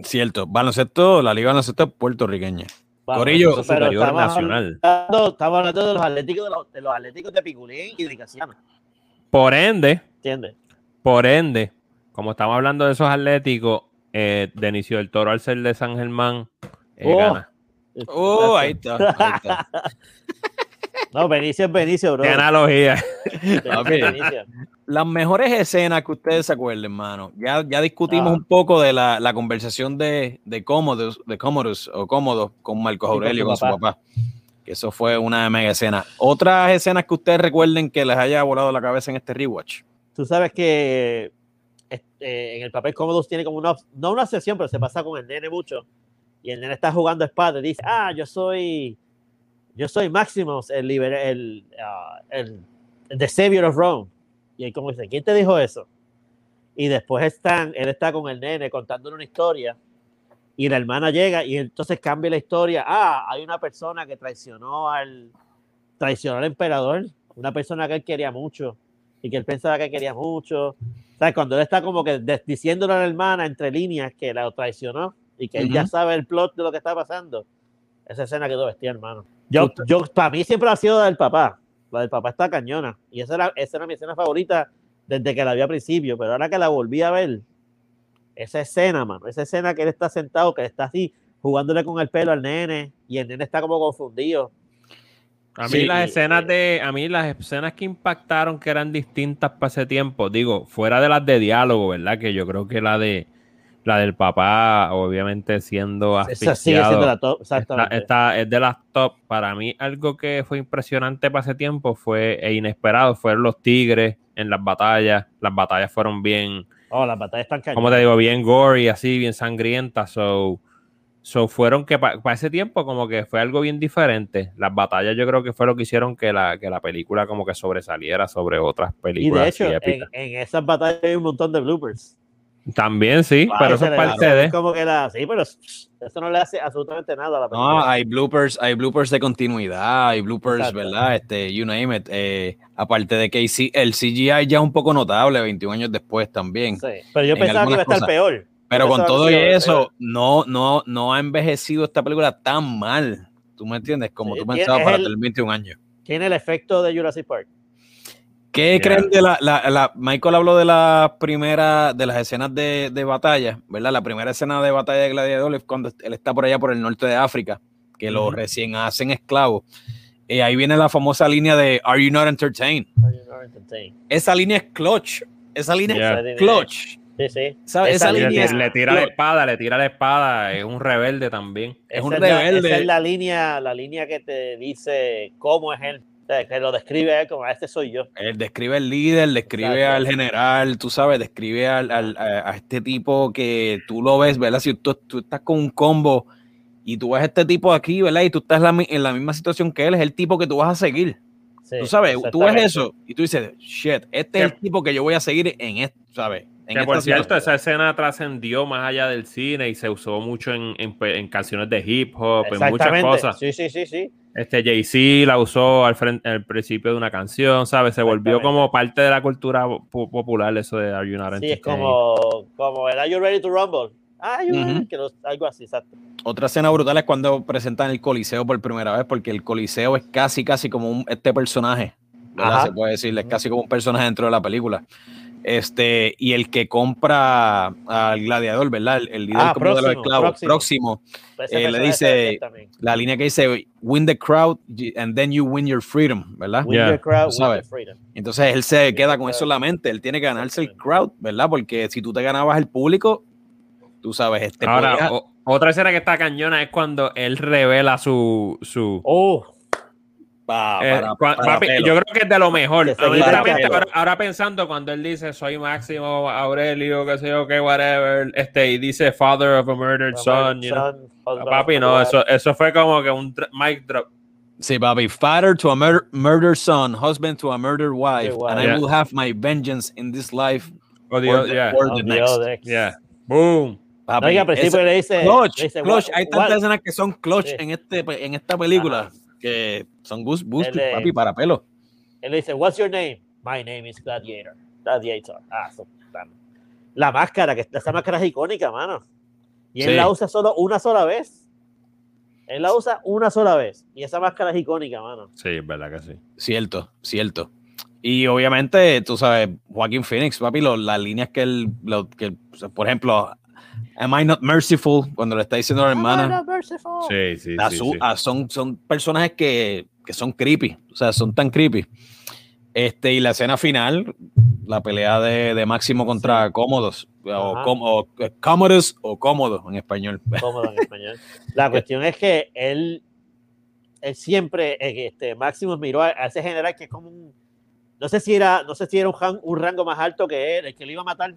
Cierto. Baloncesto, la Liga de Baloncesto es puertorriqueña. Vamos, Corillo, superior estamos nacional. hablando- estamos hablando de los atléticos de los, de los atléticos de Piculín y de Casiano, Por ende, ¿entiendes? por ende, como estamos hablando de esos atléticos, eh, Denicio del Toro al ser de San Germán, eh, Oh. gana. Oh, ahí está. Ahí está. No, Benicio es Benicio, bro. Qué analogía. Benicio. Las mejores escenas que ustedes se acuerden, hermano. Ya, ya discutimos Ah. un poco de la, la conversación de, de Commodus, de Commodus o Cómodos con Marcos Sí, con Aurelio, su con su papá. papá. Eso fue una mega escena. Otras escenas que ustedes recuerden que les haya volado la cabeza en este rewatch. Tú sabes que este, en el papel Commodus tiene como una, no una obsesión, pero se pasa con el nene mucho. Y el nene está jugando espada y dice, ah, yo soy, yo soy Maximus, el, liber- el, the savior of Rome. Y él como dice, ¿quién te dijo eso? Y después están, él está con el nene contándole una historia y la hermana llega y entonces cambia la historia. Ah, hay una persona que traicionó al, traicionó al emperador, una persona que él quería mucho y que él pensaba que quería mucho. ¿Sabes? Cuando él está como que diciéndole a la hermana entre líneas que la traicionó y que él ya Ujú. sabe el plot de lo que está pasando. Esa escena quedó bestia, hermano. Yo, yo, para mí siempre ha sido la del papá. La del papá está cañona. Y esa era, esa era mi escena favorita desde que la vi al principio. Pero ahora que la volví a ver, esa escena, mano, esa escena que él está sentado, que él está así, jugándole con el pelo al nene, y el nene está como confundido. A mí Sí. las escenas de, a mí las escenas que impactaron que eran distintas para ese tiempo, digo, fuera de las de diálogo, ¿verdad? Que yo creo que la de la del papá, obviamente siendo Esa sigue siendo asfixiado, la top, esta es de las top. Para mí, algo que fue impresionante para ese tiempo fue e inesperado. Fueron los tigres en las batallas. Las batallas fueron bien, Oh, las batallas están cañonas. como te digo, bien gory, así, bien sangrientas. So, so fueron que para ese tiempo, como que fue algo bien diferente. Las batallas, yo creo que fue lo que hicieron que la, que la película, como que sobresaliera sobre otras Y películas. de así hecho, en, en esas batallas hay un montón de bloopers. También sí, pero eso es parte de. Como que la, sí, pero eso no le hace absolutamente nada a la película. No, hay bloopers, hay bloopers de continuidad, hay bloopers, Exacto. ¿verdad? Este, you name it. Eh, aparte de que el CGI ya es un poco notable 21 años después también. Sí, Pero yo en pensaba que iba a estar algunas peor. Pero con todo y eso, peor. no, no, no ha envejecido esta película tan mal. ¿Tú me entiendes? Como Sí, tú pensabas para el- tener 21 años. Tiene el efecto de Jurassic Park. ¿Qué Yeah. creen de la, la, la- Michael habló de la primera, de las escenas de, de batalla, ¿verdad? La primera escena de batalla de Gladiador es cuando él está por allá por el norte de África, que lo recién hacen esclavos. Eh, ahí viene la famosa línea de Are you not entertained? Esa línea es clutch. Esa línea Yeah. es clutch. Sí, sí. ¿Sabes? Esa Esa Y le, línea es le tira la clutch. espada, le tira la espada, es un rebelde también. Es Esa un la- rebelde. esa es la línea, la línea que te dice cómo es él. Que lo describe como, este soy yo. Él describe al líder, describe Exacto. al general, tú sabes, describe al, al- a, a este tipo que tú lo ves, ¿verdad? Si tú, tú estás con un combo y tú ves a este tipo aquí, ¿verdad? Y tú estás la en la misma situación que él, es el tipo que tú vas a seguir. Sí, tú sabes, tú ves eso y tú dices, shit, este es el tipo que yo voy a seguir en esto, ¿sabes? Que por cierto, esa escena trascendió más allá del cine y se usó mucho en, en- en canciones de hip hop, en muchas cosas. Sí, sí, sí, sí. Este Jay-Z la usó al, frente, al principio de una canción, ¿sabes? Se volvió como parte de la cultura po- popular eso de Are You Not Sí, es como, como el Are You Ready to Rumble? Ah, you ready? Ujú. que los- algo así, exacto. Otra escena brutal es cuando presentan el Coliseo por primera vez, porque el Coliseo es casi, casi como un, este personaje. Se puede decir, es casi como un personaje dentro de la película. Este, y el que compra al gladiador, ¿verdad? El, el líder Ah, como de los próximo, esclavos, próximo. próximo. Ese Eh, le dice- la línea que dice, win the crowd and then you win your freedom, ¿verdad? Win Yeah. your crowd, win your freedom. Entonces él se queda con eso en la mente, él tiene que ganarse el crowd, ¿verdad? Porque si tú te ganabas el público, tú sabes, este Ahora, podía- o- otra escena que está cañona es cuando él revela su... su Oh, pa- eh, para- para papi, yo creo que es de lo mejor. Ahora, ahora pensando cuando él dice soy Máximo Aurelio, qué sé yo, qué, whatever, este, y dice father of a murdered son, you know. son, Papi, no, eso, eso fue como que un mic drop. Sí, papi. Father to a mur- murdered son, husband to a murdered wife, and I will have my vengeance in this life Oh, or Dios, the, yeah. or Oh, the Dios, next. Yeah. Boom. Papi, No, y al principio le dice, clutch, le dice, clutch. "What- Hay tantas what-" escenas que son clutch Sí. en, este, en esta película Ajá. que son goose boost, papi, para pelo. Él le dice, what's your name? My name is Gladiator. Gladiator. Ah, tan- La máscara, que esa máscara es icónica, mano. Y él Sí. la usa solo una sola vez. Él la usa una sola vez. Y esa máscara es icónica, mano. Sí, es verdad que sí. Cierto, cierto. Y obviamente, tú sabes, Joaquín Phoenix, papi, lo- las líneas que él, lo, que, por ejemplo, Am I not merciful? Cuando le está diciendo a la hermana. Sí, sí, a sí, su- sí. a- son, son personajes que, que son creepy, o sea, son tan creepy. Este, y la escena final, la pelea de, de Máximo contra Cómodos, o, com- o, eh, Cómodos o Cómodos en español. cómodo en español. La cuestión es que él, él siempre, eh, este, Maximus miró a, a ese general que es como un, no sé si era, no sé si era un, un rango más alto que él, el que lo iba a matar.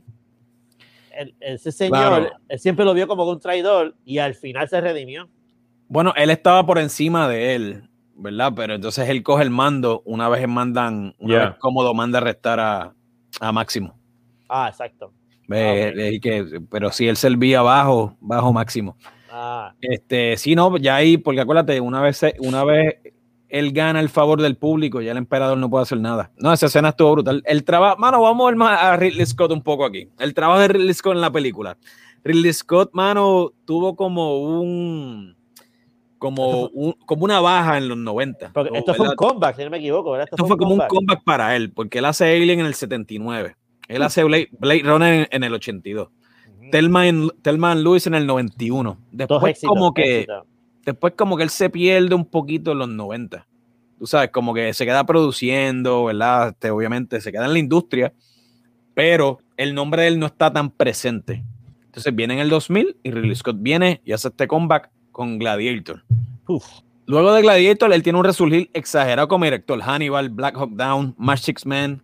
El- ese señor, Claro. él siempre lo vio como un traidor y al final se redimió. Bueno, él estaba por encima de él, ¿verdad? Pero entonces él coge el mando una vez mandan, una Yeah. vez Cómodo manda a arrestar a, a Máximo. Ah, exacto. Ve, Ah, eh, que, pero si él servía bajo, bajo Máximo. Ah, Este, sí, no, ya ahí, porque acuérdate, una vez, se- una vez él gana el favor del público, ya el emperador no puede hacer nada. No, esa escena estuvo brutal. El trabajo, mano, vamos a ver más a Ridley Scott un poco aquí. El trabajo de Ridley Scott en la película. Ridley Scott, mano, tuvo como un, como un, como una baja en los 90. porque ¿no? esto fue un comeback, si no me equivoco, ¿verdad? Esto fue como un comeback para él, porque él hace Alien en el 79. Él hace Blade, Blade Runner en, en el 82. Ujú. Telma en, Telma Lewis en el 91. Dos Después éxitos, como que éxitos. después como que él se pierde un poquito en los 90. Tú sabes, como que se queda produciendo, ¿verdad? Este, obviamente se queda en la industria, pero el nombre de él no está tan presente. Entonces viene en el 2000 y Ridley Scott viene y hace este comeback con Gladiator. Uf. Luego de Gladiator, él tiene un resurgir exagerado como director. Hannibal, Black Hawk Down, Six Men,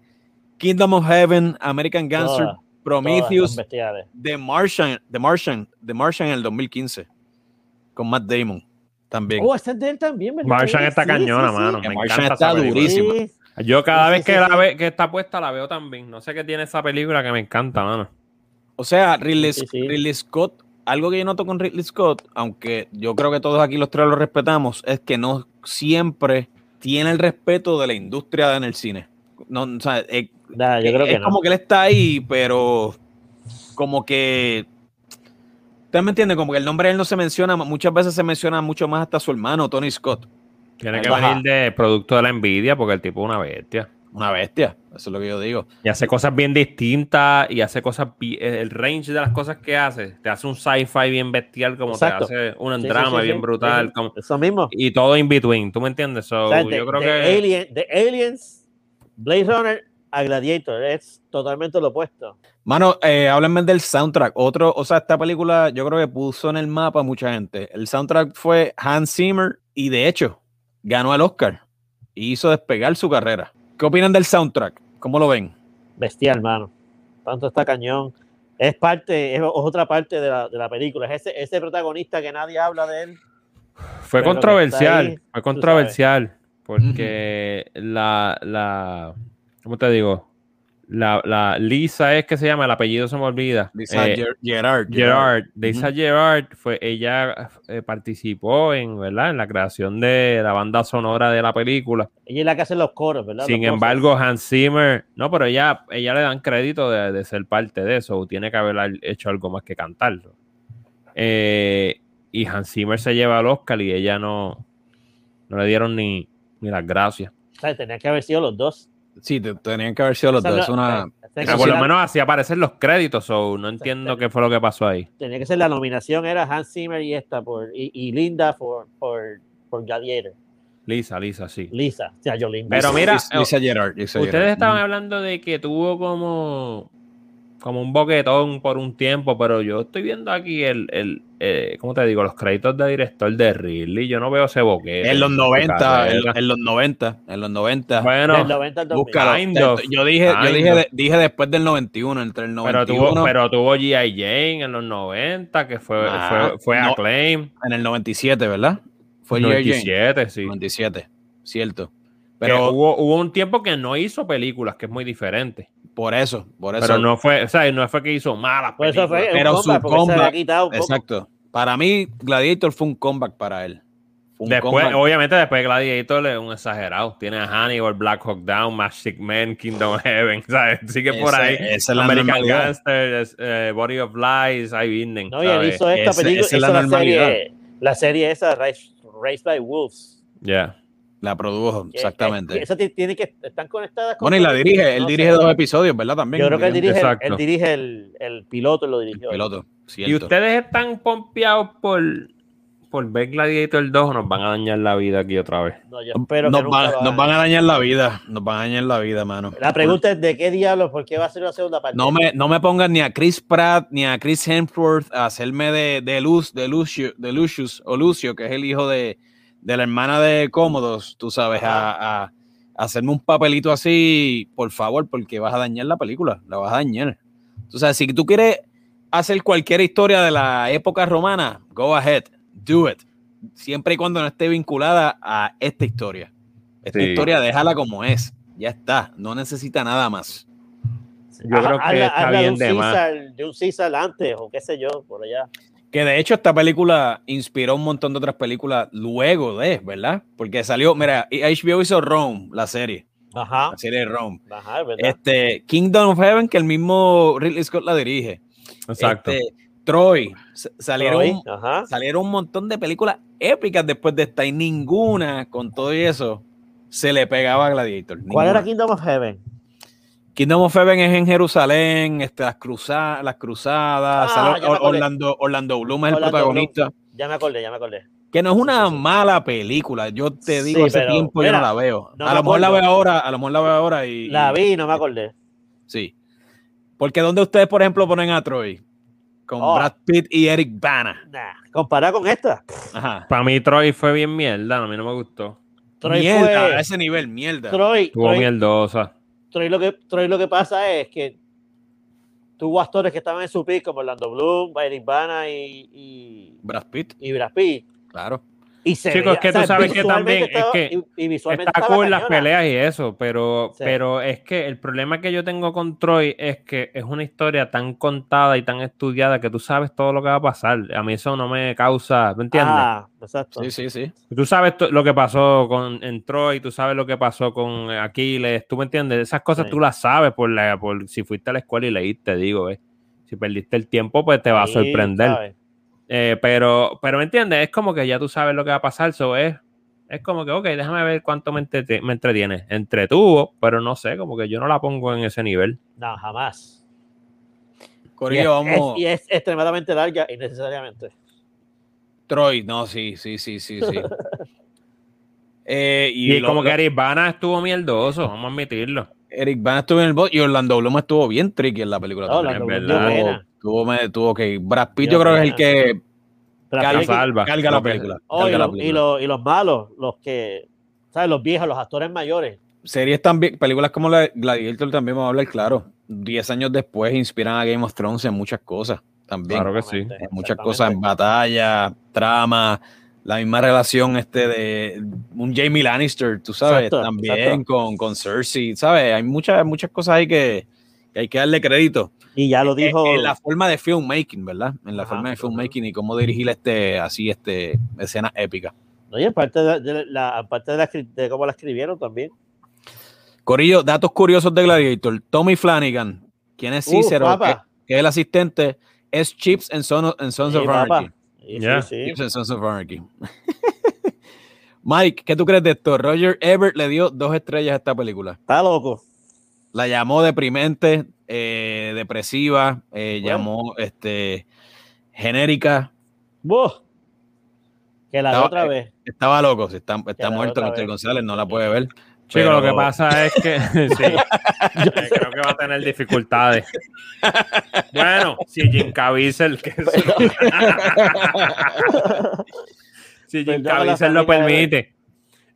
Kingdom of Heaven, American Gangster, Todas, Prometheus, todas. The Martian, The Martian, The Martian en el 2015 con Matt Damon también. Oh, esta es de él también, ¿verdad? Martian está sí, cañona, sí, sí. mano. Me Martian encanta está durísima. Yo cada Sí, vez sí, que, sí, la ve, que está puesta la veo también. No sé qué tiene esa película que me encanta, mano. O sea, Ridley, Sí, sí. Ridley Scott, algo que yo noto con Ridley Scott, aunque yo creo que todos aquí los tres lo respetamos, es que no siempre tiene el respeto de la industria en el cine. No, o sea, es, Nah, yo creo es que no. como que él está ahí, pero como que. ¿Ustedes me entienden? Como que el nombre de él no se menciona, muchas veces se menciona mucho más hasta su hermano, Tony Scott. Tiene que Ajá. venir de producto de la envidia porque el tipo es una bestia. Una bestia, eso es lo que yo digo. Y hace cosas bien distintas y hace cosas. bi- El range de las cosas que hace. Te hace un sci-fi bien bestial, como Exacto. te hace un Sí, drama sí, bien sí. brutal. Sí, como- Eso mismo. y todo in between. ¿Tú me entiendes? So, O sea, de, yo creo de que. Alien, de Aliens, Blade Runner a Gladiator. Es totalmente lo opuesto. Mano, eh, háblenme del soundtrack. Otro, o sea, esta película yo creo que puso en el mapa a mucha gente. El soundtrack fue Hans Zimmer y de hecho ganó el Oscar y hizo despegar su carrera. ¿Qué opinan del soundtrack? ¿Cómo lo ven? Bestial, mano. Tanto está cañón. Es parte, es otra parte de la, de la película. Es ese, ese protagonista que nadie habla de él. Fue controversial, ahí, fue controversial, porque la, la, ¿cómo te digo? La, la Lisa es que se llama, el apellido se me olvida. Lisa Eh, Ger- Gerard. Gerard, Lisa. Gerard fue, ella eh, participó en, ¿verdad? en la creación de la banda sonora de la película. Ella es la que hace los coros, ¿verdad? Sin Los embargo, Hans Zimmer, no, pero ella, ella le dan crédito de, de ser parte de eso, o tiene que haber hecho algo más que cantarlo. Eh, y Hans Zimmer se lleva al Oscar y ella no, no le dieron ni, ni las gracias. O sea, tenían que haber sido los dos. Sí, te- tenían que haber sido los O sea, dos. No, una... eh, por lo menos así aparecen los créditos, o no entiendo qué fue lo que pasó ahí. Tenía que ser la nominación, era Hans Zimmer y esta, por, y, y Linda por, por, por Gladiator. Lisa, Lisa, sí. Lisa, o sea, yo Linda. Pero mira, Lisa, Lisa Gerard. Lisa Ustedes Gerard. estaban hablando de que tuvo como, como un boquetón por un tiempo, pero yo estoy viendo aquí el, el eh, ¿cómo te digo? Los créditos de director de Ridley. Yo no veo ese boquete. En los su 90, en, en los 90, en los 90. Bueno, Del 90 al 2000. Búscalo. Kind Te- of. Yo dije, yo dije, of. de- dije después del 91, entre el pero 91 tuvo, pero tuvo G.I. Jane en los 90, que fue, Ah, fue, fue no. Acclaim. en el 97, ¿verdad? Fue G.I. Jane. 97, sí. 97, cierto. Pero hubo, hubo un tiempo que no hizo películas, que es muy diferente. por eso, por eso. Pero no fue, o sea, no fue que hizo malas Por eso películas. fue Pero un su comeback. Exacto. Para mí, Gladiator fue un comeback para él. Después, comeback. obviamente, después de Gladiator es un exagerado. Tiene a Hannibal, Black Hawk Down, Magic Man, Kingdom Heaven. ¿sabes? Sigue por Ese- ahí. esa es la American normalidad. Gangster, es, eh, Body of Lies, I Binden. No, y él hizo esta Ese- película, esa es la la, serie, la serie esa, Raised, Raised by Wolves. Yeah. La produjo, Que- exactamente. que- Esa ti- tiene que, están conectadas con Bueno, y la dirige, él no dirige sé. dos episodios, ¿verdad? También. Yo creo que él dirige, el, Exacto. él dirige el, el piloto, lo dirigió. él. Piloto, ¿Y ustedes están pompeados por, por ver Gladiator 2 o nos van a dañar la vida aquí otra vez? No, yo espero nos, que nos van a dañar la vida, nos van a dañar la vida, mano. La pregunta es de qué diablos, por qué va a ser una segunda parte. No me, no me pongan ni a Chris Pratt ni a Chris Hemsworth a hacerme de, de Luz, de Lucio, de Lucius, o Lucio, que es el hijo de, de la hermana de Cómodos, tú sabes, a, hacerme un papelito así, por favor, porque vas a dañar la película, la vas a dañar. Tú sabes, si tú quieres hacer cualquier historia de la época romana, go ahead, do it. Siempre y cuando no esté vinculada a esta historia. Esta Sí. historia déjala como es. Ya está, no necesita nada más. Yo creo que está bien de de un más. Caesar, de un Caesar antes, o qué sé yo, por allá. Que de hecho esta película inspiró un montón de otras películas luego de, ¿verdad? Porque salió, mira, HBO hizo Rome, la serie, Ajá, la serie de Rome. ajá, ¿verdad? Este, Kingdom of Heaven, que el mismo Ridley Scott la dirige. Exacto. Este, Troy, salieron, Troy, ajá. salieron un montón de películas épicas después de esta y ninguna, con todo y eso, se le pegaba a Gladiator. ¿Cuál ninguna. era Kingdom of Heaven? Kingdom of Heaven es en Jerusalén, este, las, cruza- las cruzadas, Ah, Or-. Orlando, Orlando Bloom es el protagonista. Ya me acordé, ya me acordé. Que no es una sí, sí. mala película. Yo te digo, Sí, hace pero, tiempo yo mira, no la veo. no a lo mejor la veo ahora, a lo mejor la veo ahora y. La vi y no me acordé. Sí. Porque donde ustedes, por ejemplo, ponen a Troy con Oh. Brad Pitt y Eric Bana. Nah, comparada con esta. Ajá. Para mí Troy fue bien mierda, a mí no me gustó. Troy mierda, fue- a ese nivel, mierda. Troy, Tuvo Troy, mierdosa. Troy lo que, Troy lo que pasa es que tuvo actores que estaban en su pick, como Orlando Bloom, Eric Bana y, y, Brad Pitt, y Brad Pitt. claro. Y se Chicos, veía- es que tú sabes que también es que y, y visualmente Está cool las peleas y eso, pero, Sí. pero es que el problema que yo tengo con Troy es que es una historia tan contada y tan estudiada que tú sabes todo lo que va a pasar. A mí eso no me causa, ¿me entiendes? Ah, exacto. Sí, sí, sí. Tú sabes lo que pasó con en Troy, tú sabes lo que pasó con Aquiles, tú me entiendes, esas cosas Sí. tú las sabes por la, por si fuiste a la escuela y leíste, digo, eh. Si perdiste el tiempo, pues te va a Sí, sorprender. ¿sabes? Eh, pero, pero me entiendes, es como que ya tú sabes lo que va a pasar, so es, es como que, ok, déjame ver cuánto me, entrete- me entretiene. Entretuvo, pero no sé, como que yo no la pongo en ese nivel. No, jamás. Y es, Corillo, vamos. es- y es extremadamente larga innecesariamente. Troy, no, sí, sí, sí, sí, sí. Eh, y Y, lo- como que Eric Bana estuvo mierdoso, vamos a admitirlo. Eric Bana estuvo en el bot y Orlando Bloom estuvo bien tricky en la película. No, también. Orlando es verdad. Tuvo, me- tuvo que. Brad Pitt, yo creo que es el que carga, aquí- salva. carga la película. Oh, carga y, la los, y, los, y los malos, los que, ¿sabes? Los viejos, los actores mayores. Series también, películas como la de Gladiator también vamos a hablar, claro. Diez años después inspiran a Game of Thrones en muchas cosas también. Claro que sí. En muchas cosas, en batalla, trama, la misma relación este de un Jamie Lannister, tú sabes, Exacto, también exacto. Con, con Cersei, ¿sabes? Hay muchas, muchas cosas ahí que, que hay que darle crédito. Y ya lo dijo. En, en la forma de filmmaking, ¿verdad? En la Ajá, forma de filmmaking y cómo dirigir este, así, este, escenas épicas. Oye, aparte de, de la, aparte de, la, escri- de cómo la escribieron también. Corillo, datos curiosos de Gladiator. Tommy Flanagan, quien es Uh, Cicero, que, es el asistente, es Chips en Son- en Sons Sí, of. Anarchy. Sí, sí. Chips en Sons of Anarchy. Mike, ¿qué tú crees de esto? Roger Ebert le dio dos estrellas a esta película. Está loco. La llamó deprimente, eh, depresiva, eh, Bueno. llamó este, genérica. Buh. Que la Estaba- otra vez. Estaba loco, si está, está muerto vez. González, no la puede ver. Chico, lo que pasa es que sí, eh, creo que va a tener dificultades. Bueno, si Jim Caviezel, que si Jim Caviezel lo permite.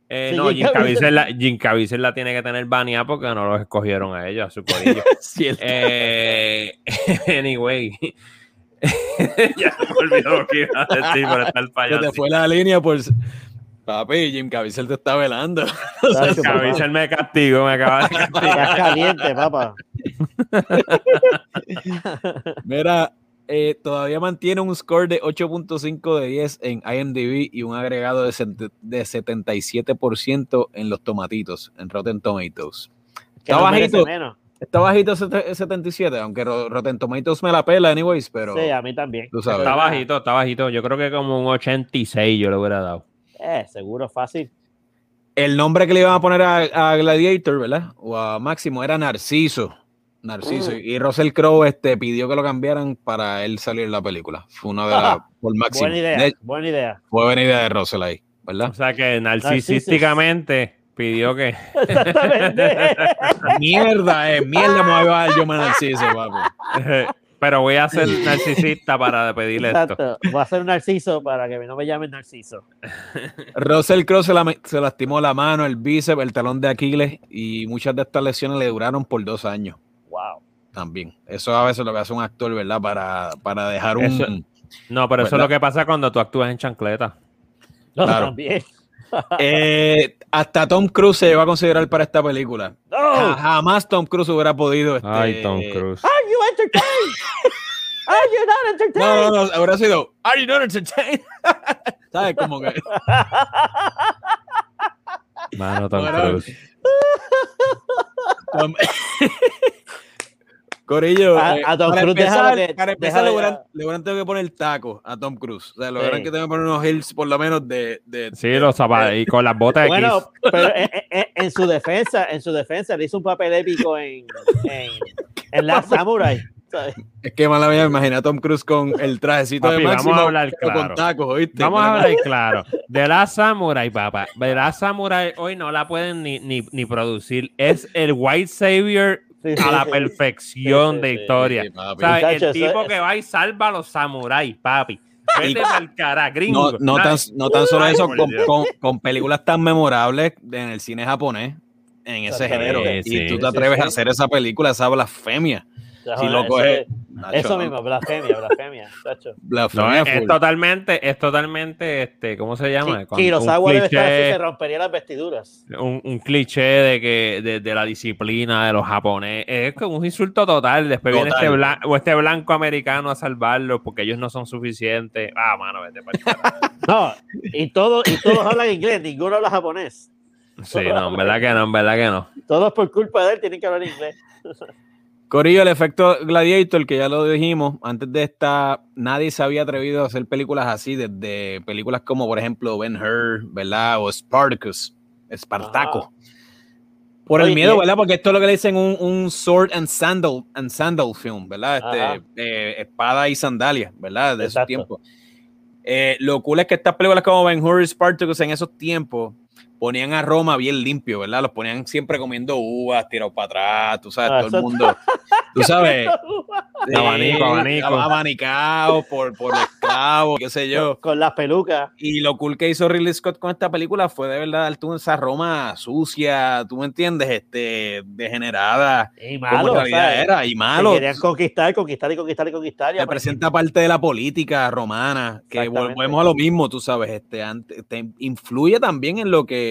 Eh, no, Jim Jim Caviezel- Caviezel, la, Jim Caviezel la tiene que tener baneada porque no los escogieron a ellos, a su corillo. Eh, anyway. ya me olvidó lo que iba a decir por estar Se te fallando. fue la línea por... Papi, Jim Caviezel te está velando. Papá. Caviezel me castigó, me acaba de castigar. Estás caliente, papá. Mira, eh, todavía mantiene un score de 8.5 de 10 en IMDb y un agregado de, de 77% en los tomatitos, en Rotten Tomatoes. Está no bajito. menos. Está bajito sete- 77, aunque Ro- Rotten Tomatoes me la pela, anyways, pero Sí, a mí también. tú sabes. Está bajito, está bajito. Yo creo que como un 86 yo le hubiera dado. Eh, seguro, fácil. el nombre que le iban a poner a, a Gladiator, ¿verdad? O a Máximo era Narciso. Narciso. Mm. Y Russell Crowe este, pidió que lo cambiaran para él salir en la película. Fue una de las por Máximo. Buena idea, De- buena idea. fue buena idea de Russell ahí, ¿verdad? O sea que narcisísticamente pidió que. Exactamente. Mierda, eh, mierda me voy a llevar yo más Narciso, papi. Pero voy a ser narcisista para pedirle esto. Voy a hacer un narciso para que no me llamen narciso. Russell Crowe se, la- se lastimó la mano, el bíceps, el talón de Aquiles y muchas de estas lesiones le duraron por dos años Wow. también. Eso a veces lo que hace un actor, ¿verdad? Para, para dejar un... Eso- No, pero eso es lo que pasa cuando tú actúas en chancleta. No, Claro. también. Eh, hasta Tom Cruise se llegó a considerar para esta película. No. Jamás Tom Cruise hubiera podido. este, Ay, Tom Cruise. Are you entertained? Are you not entertained? No, no, no, habrá sido. Are you not entertained? ¿Sabes? Como que. Mano, Tom Bueno, Cruise. Tom- Corillo. A- eh, a Tom para Cruise empezar, para empezar le, hubieran, le hubieran tenido que poner taco a Tom Cruise. O sea, le hubieran Sí. que tener que poner unos hills por lo menos de. de Sí, los zapatos. Y con las botas de Bueno, pero en, en- en su defensa, en su defensa, le hizo un papel épico en, en, en la Samurai. ¿sabes? Es que mala mía, imagina a Tom Cruise con el trajecito Papi, de vamos máximo a hablar claro. con tacos, ¿oíste? Vamos a hablar claro. De la Samurai, papá. De la Samurai hoy no la pueden ni, ni, ni producir. Es el White Savior Sí, a la perfección de historia. El tipo es- que va y salva a los samuráis, papi. Vete Y- pa'l cara, gringo. No, no, tan, no tan solo eso, con, con- con películas tan memorables en el cine japonés, en ese género. Sí, y tú te atreves sí. a hacer esa película, esa blasfemia. Si joder, lo eso es- Eso mismo, blasfemia, blasfemia. chacho. No, Blasfemia es, es full. totalmente, es totalmente, este, ¿cómo se llama? Con- Kurosawa un debe estar así, cliché- se rompería las vestiduras. un, un cliché de que de, de la disciplina de los japoneses es como un insulto total después viene Total. este, blan- o este blanco americano a salvarlo porque ellos no son suficientes ah mano vete carajo. No, y, todo, y todos hablan inglés, ninguno habla japonés. sí no en verdad que no en verdad que no Todos por culpa de él tienen que hablar inglés. Corillo, el efecto Gladiator, que ya lo dijimos, antes de esta, nadie se había atrevido a hacer películas así, desde películas como, por ejemplo, Ben Hur, ¿verdad? O Spartacus, Espartaco. Por el miedo, ¿verdad? Porque esto es lo que le dicen un, un sword and sandal, and sandal film, ¿verdad? Este, eh, espada y sandalia, ¿verdad? De esos tiempos. Eh, lo cool es que estas películas como Ben Hur y Spartacus en esos tiempos ponían a Roma bien limpio, ¿verdad? Los ponían siempre comiendo uvas, tirados para atrás, tú sabes, Ah, todo el mundo, tú sabes, Abanico, abanico. abanicados por, por esclavos, qué sé yo. Con las pelucas. Y lo cool que hizo Ridley Scott con esta película fue de verdad dar tú esa Roma sucia, tú me entiendes, este, degenerada, Y como malo, en realidad ¿sabes? era, y Que malo. Querían conquistar, conquistar y conquistar y conquistar. y Representa parte de la política romana, que volvemos a lo mismo, tú sabes, este, ante- te influye también en lo que,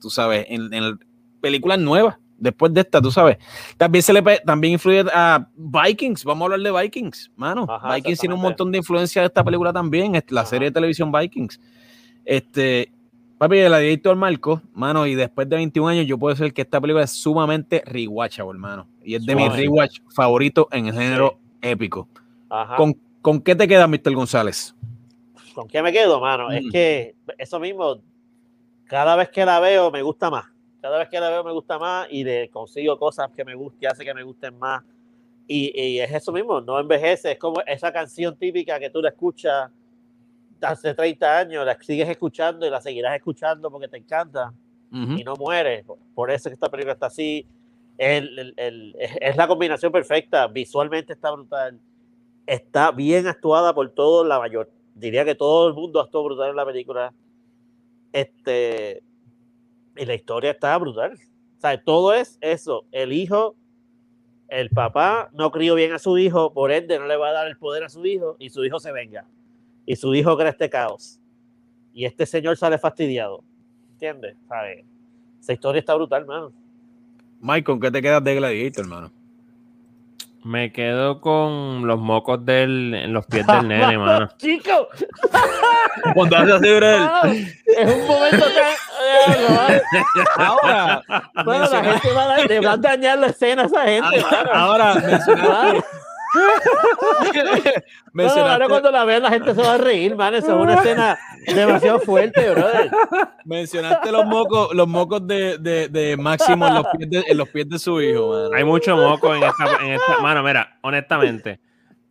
tú sabes, en, en películas nuevas, después de esta, tú sabes. También se le también influye a Vikings, vamos a hablar de Vikings, mano. Ajá, Vikings tiene un montón de influencia de esta película también, la Ajá. serie de televisión Vikings. Este, papi, el editor Marco, mano, y después de 21 años yo puedo decir que esta película es sumamente rewatchable, hermano. Y es de mis rewatch favoritos en el género épico. Ajá. ¿Con, ¿Con qué te queda, Mr. González? ¿Con qué me quedo, mano? Es Mm. que eso mismo, cada vez que la veo me gusta más. Cada vez que la veo me gusta más y le consigo cosas que me gusten, hace que me gusten más. Y, y es eso mismo, no envejece. Es como esa canción típica que tú la escuchas hace 30 años, la sigues escuchando y la seguirás escuchando porque te encanta Ujú. y no muere. Por eso es que esta película está así. El- el- el- es, es la combinación perfecta. Visualmente está brutal. Está bien actuada por todo la mayor. Diría que todo el mundo actuó brutal en la película. Este. Y la historia está brutal. O todo es eso. El hijo, el papá no crió bien a su hijo, por ende no le va a dar el poder a su hijo y su hijo se venga. Y su hijo crea este caos. Y este señor sale fastidiado. ¿Entiendes? ¿Sabes? Esa historia está brutal, mano. Mike, ¿con qué te quedas de Gladiator, hermano? Me quedo con los mocos del, en los pies del nene, mano. Chico, Cuando hace así, es un momento tan. Ahora, Bueno, la gente va a, dar- le va a dañar la escena a esa gente, ahora mencionaste, Mencionaste- ahora cuando la vean la gente se va a reír, man. Eso es una escena demasiado fuerte, brother. mencionaste los mocos, los mocos de, de, de Máximo en los, pies de, en los pies de su hijo, mano. Hay mucho moco en esta, en esta. Mano, mira, honestamente,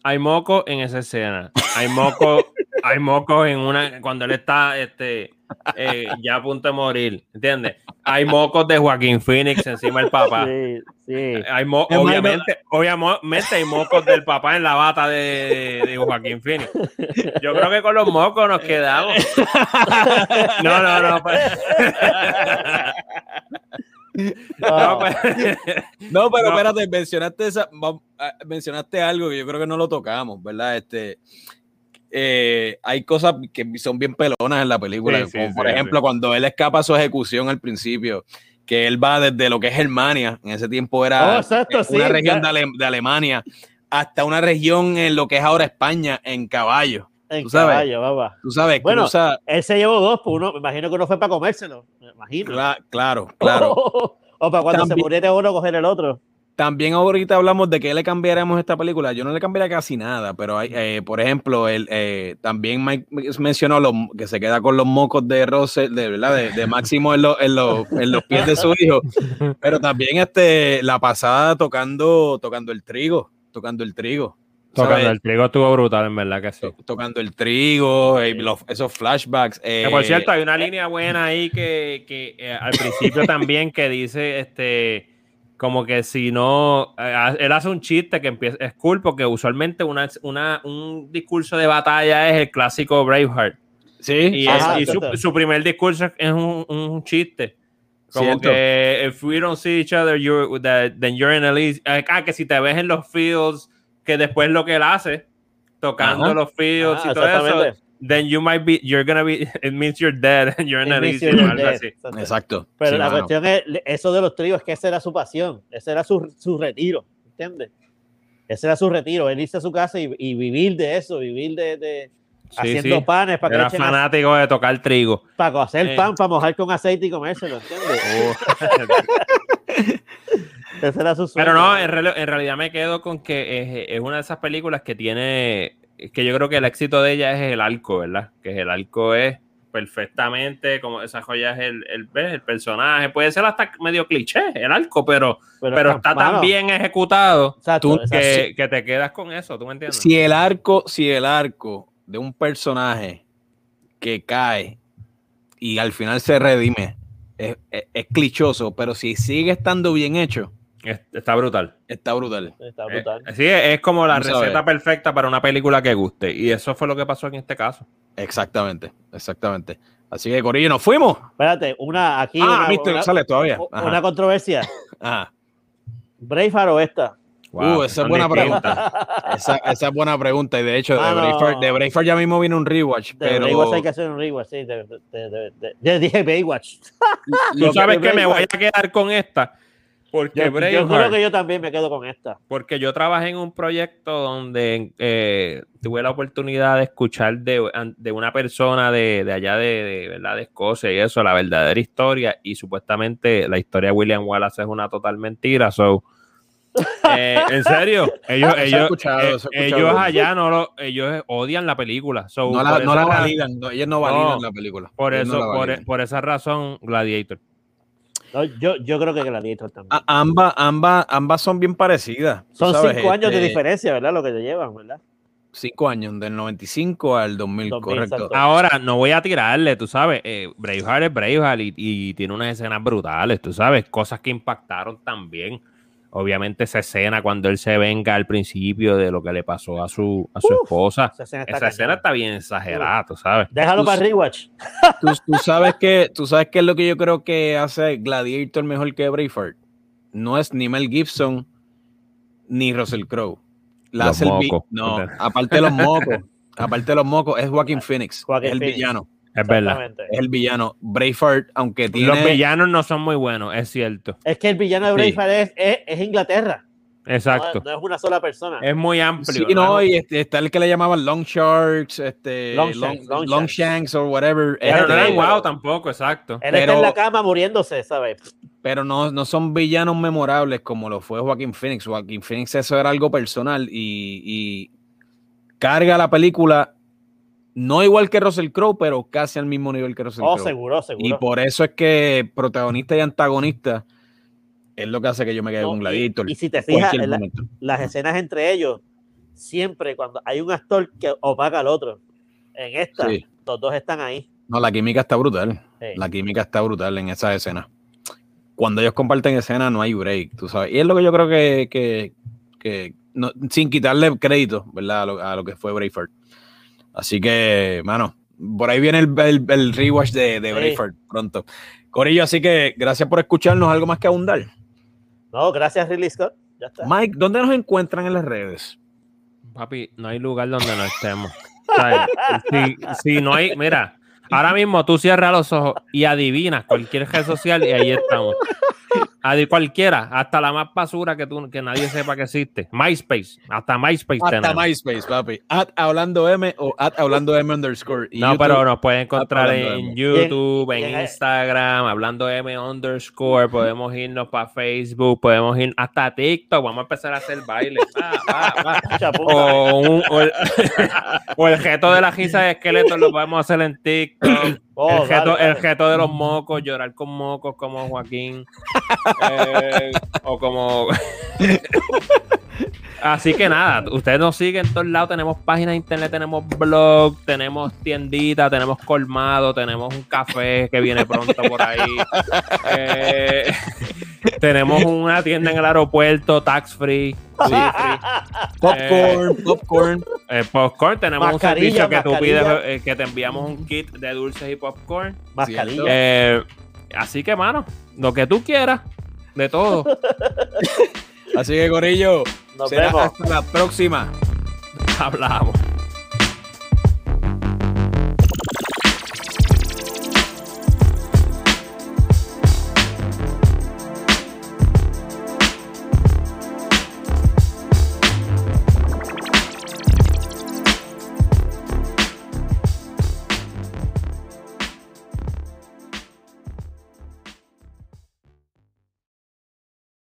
hay moco en esa escena. Hay moco, hay moco en una. Cuando él está este, eh, ya a punto de morir. ¿Entiendes? Hay mocos de Joaquín Phoenix encima del papá. Sí, sí. Hay obviamente, obviamente hay mocos del papá en la bata de, de Joaquín Phoenix. Yo creo que con los mocos nos quedamos. No, no, no. pues. No, pues. No, pero No. espérate, mencionaste, esa, ah, mencionaste algo que yo creo que no lo tocamos, ¿verdad? Este, eh, hay cosas que son bien pelonas en la película, Sí, sí, como por sí, ejemplo cuando él escapa a su ejecución al principio, que él va desde lo que es Germania, en ese tiempo era Oh, exacto, sí, una región de, ya. Ale- de Alemania, hasta una región en lo que es ahora España, en caballo. en tú sabes. caballo. Tú sabes, Bueno, cruza- Él se llevó dos, pues uno, me imagino que uno fue para comérselo. Me imagino. cla- claro, claro. o para cuando También- se muriera uno coger el otro. También ahorita hablamos de que le cambiaríamos a esta película. Yo no le cambiaría casi nada, pero hay, eh, por ejemplo, él, eh, también Mike mencionó los, que se queda con los mocos de Russell, de, ¿verdad? de, de Máximo en, los- en los- en los pies de su hijo. Pero también este, la pasada tocando, tocando el trigo, tocando el trigo. Tocando ¿sabes? el trigo estuvo brutal, en verdad que sí. To- Tocando el trigo, eh, los- esos flashbacks. Que por eh, cierto, hay una línea buena ahí que, que, eh, al principio también que dice este como que si no eh, él hace un chiste que empieza es cool porque usualmente una, una, un discurso de batalla es el clásico Braveheart Sí, y, Ajá, es- y su, su primer discurso es un, un chiste como Cierto. que if we don't see each other you're, that- then you're in a least ah, que si te ves en los fields que después lo que él hace tocando Ajá. los fields Ah, y todo eso. Then you might be, you're gonna be, it means you're dead and you're in It an means easy you're algo dead. así. Exacto. Pero Sí, la mano. cuestión es, eso de los tríos, es que esa era su pasión, ese era su, su retiro, ¿entiendes? Ese era su retiro, él irse a su casa y, y vivir de eso, vivir de, de Sí, haciendo sí. panes para, que Era le echen a- fanático de tocar trigo. para hacer Eh. pan, para mojar con aceite y comérselo, ¿entiendes? Ese era su sueño. Pero no, en, real- en realidad me quedo con que es, es una de esas películas que tiene, que yo creo que el éxito de ella es el arco, ¿verdad? Que el arco es perfectamente como desarrollas el, el, ¿ves? el personaje. Puede ser hasta medio cliché el arco, pero, pero está tan bien ejecutado exacto, tú- exacto. que, que te quedas con eso, ¿tú me entiendes? si el arco, si el arco de un personaje que cae y al final se redime, es, es- es clichoso, pero si sigue estando bien hecho, Es- está brutal. está brutal. Está Eh, brutal. sí, es, como la receta perfecta para una película que guste. Y eso fue lo que pasó en este caso. Exactamente, exactamente. Así que, Corillo, nos fuimos. Espérate, una aquí. Ah, una, Mister una- González todavía. Ajá, una controversia. ajá. Braveheart o esta. Uh, esa es buena distintas. Esa, esa es buena pregunta. Y de hecho, de, Mano. Braveheart, de Braveheart ya mismo viene un rewatch. De pero Baywatch hay que hacer un rewatch, sí. De, de, de, de- de- ya dije Baywatch. Tú sabes que me voy Braveheart. a quedar con esta. Porque Yo, yo creo que yo también me quedo con esta. Porque yo trabajé en un proyecto donde eh, tuve la oportunidad de escuchar de, de una persona de, de allá de, de, ¿verdad? de Escocia y eso, la verdadera historia. Y supuestamente la historia de William Wallace es una total mentira. So, eh, en serio, ellos, ellos, escuchado, eh, ellos allá no lo, ellos odian la película. So, No la, no la validan, no, ellos no validan la película. Por Ellos no eso, la por, por esa razón, Gladiator. No, yo, yo creo que Gladiator también. A- ambas, ambas, ambas son bien parecidas. Son sabes, cinco años de este, diferencia, ¿verdad? Lo que te llevan, ¿verdad? Cinco años, del 95 al 2000, 2000, correcto. exacto. Ahora, no voy a tirarle, tú sabes, eh, Braveheart es Braveheart y, y tiene unas escenas brutales, tú sabes, cosas que impactaron también. Obviamente esa escena cuando él se venga al principio de lo que le pasó a su, a su Uf, esposa. Esa escena está Esa cañona. escena está bien exagerada, tú sabes. Déjalo Tú- para Rewatch. ¿Tú, tú sabes que, tú sabes qué es lo que yo creo que hace Gladiator mejor que Braveheart. No es ni Mel Gibson ni Russell Crowe. La Los hace el. No, aparte de los mocos, aparte de los mocos, es Joaquin Phoenix. Joaquin es el Phoenix. villano. Es verdad. Es el villano. Braveheart, aunque tiene. Los villanos no son muy buenos, es cierto. Es que el villano de Sí. Braveheart es, es, es Inglaterra. Exacto. No, no es una sola persona. Es muy amplio. Sí, no, y este, está el que le llamaban Long Sharks, este, Longshanks, long. Longshanks o whatever. Pero Este, no eran pero- guau tampoco, exacto. Él está pero- en la cama muriéndose, ¿sabes? pero no, no son villanos memorables como lo fue Joaquín Phoenix. Joaquín Phoenix eso era algo personal y, y carga la película no igual que Russell Crowe, pero casi al mismo nivel que Russell Oh, Crowe. seguro, Y seguro. por eso es que protagonista y antagonista es lo que hace que yo me quede No, con y- Gladiator. y, si te fijas, en la- las escenas entre ellos, siempre cuando hay un actor que opaca al otro, en esta, Sí. los dos están ahí. No, la química está brutal. Sí. La química está brutal en esa escena. Cuando ellos comparten escena no hay break, tú sabes. Y es lo que yo creo que, que, que no- sin quitarle crédito, ¿verdad? A lo, a lo que fue Braveheart. Así que, mano, por ahí viene el, el, el rewatch de, de Sí. Braveheart pronto. Corillo, así que gracias por escucharnos. ¿Algo más que abundar? No, gracias, Ridley Scott. Ya está. Mike, ¿dónde nos encuentran en las redes? Papi, no hay lugar donde no estemos. Si no hay, mira, ahora mismo tú cierras los ojos y adivinas cualquier red social y ahí estamos. Adi- cualquiera, hasta la más basura que, tú, que nadie sepa que existe. MySpace, hasta MySpace Hasta tenemos. MySpace, papi. At hablando M o at hablando M underscore. Y No, YouTube, pero nos pueden encontrar en M. YouTube, en. Instagram, hablando M underscore, podemos irnos para Facebook, podemos ir hasta TikTok, vamos a empezar a hacer bailes. Va, va, va. Chapunga. O, un- o el, o el geto de la giza de esqueletos lo podemos hacer en TikTok. Oh, el, geto, dale, el geto de los mocos, llorar con mocos como Joaquín. Eh, o como. Así que nada, ustedes nos siguen en todos lados. Tenemos páginas de internet, tenemos blog, tenemos tiendita, tenemos colmado, tenemos un café que viene pronto por ahí. Eh, tenemos una tienda en el aeropuerto, tax free. Sí. Popcorn, popcorn. Eh, popcorn, tenemos Mascarilla, un servicio que tú pides, eh, que te enviamos un kit de dulces y popcorn. Mascarilla. Así que, mano, lo que tú quieras, de todo. Así que, Corillo, Nos será vemos. hasta la próxima. Hablamos.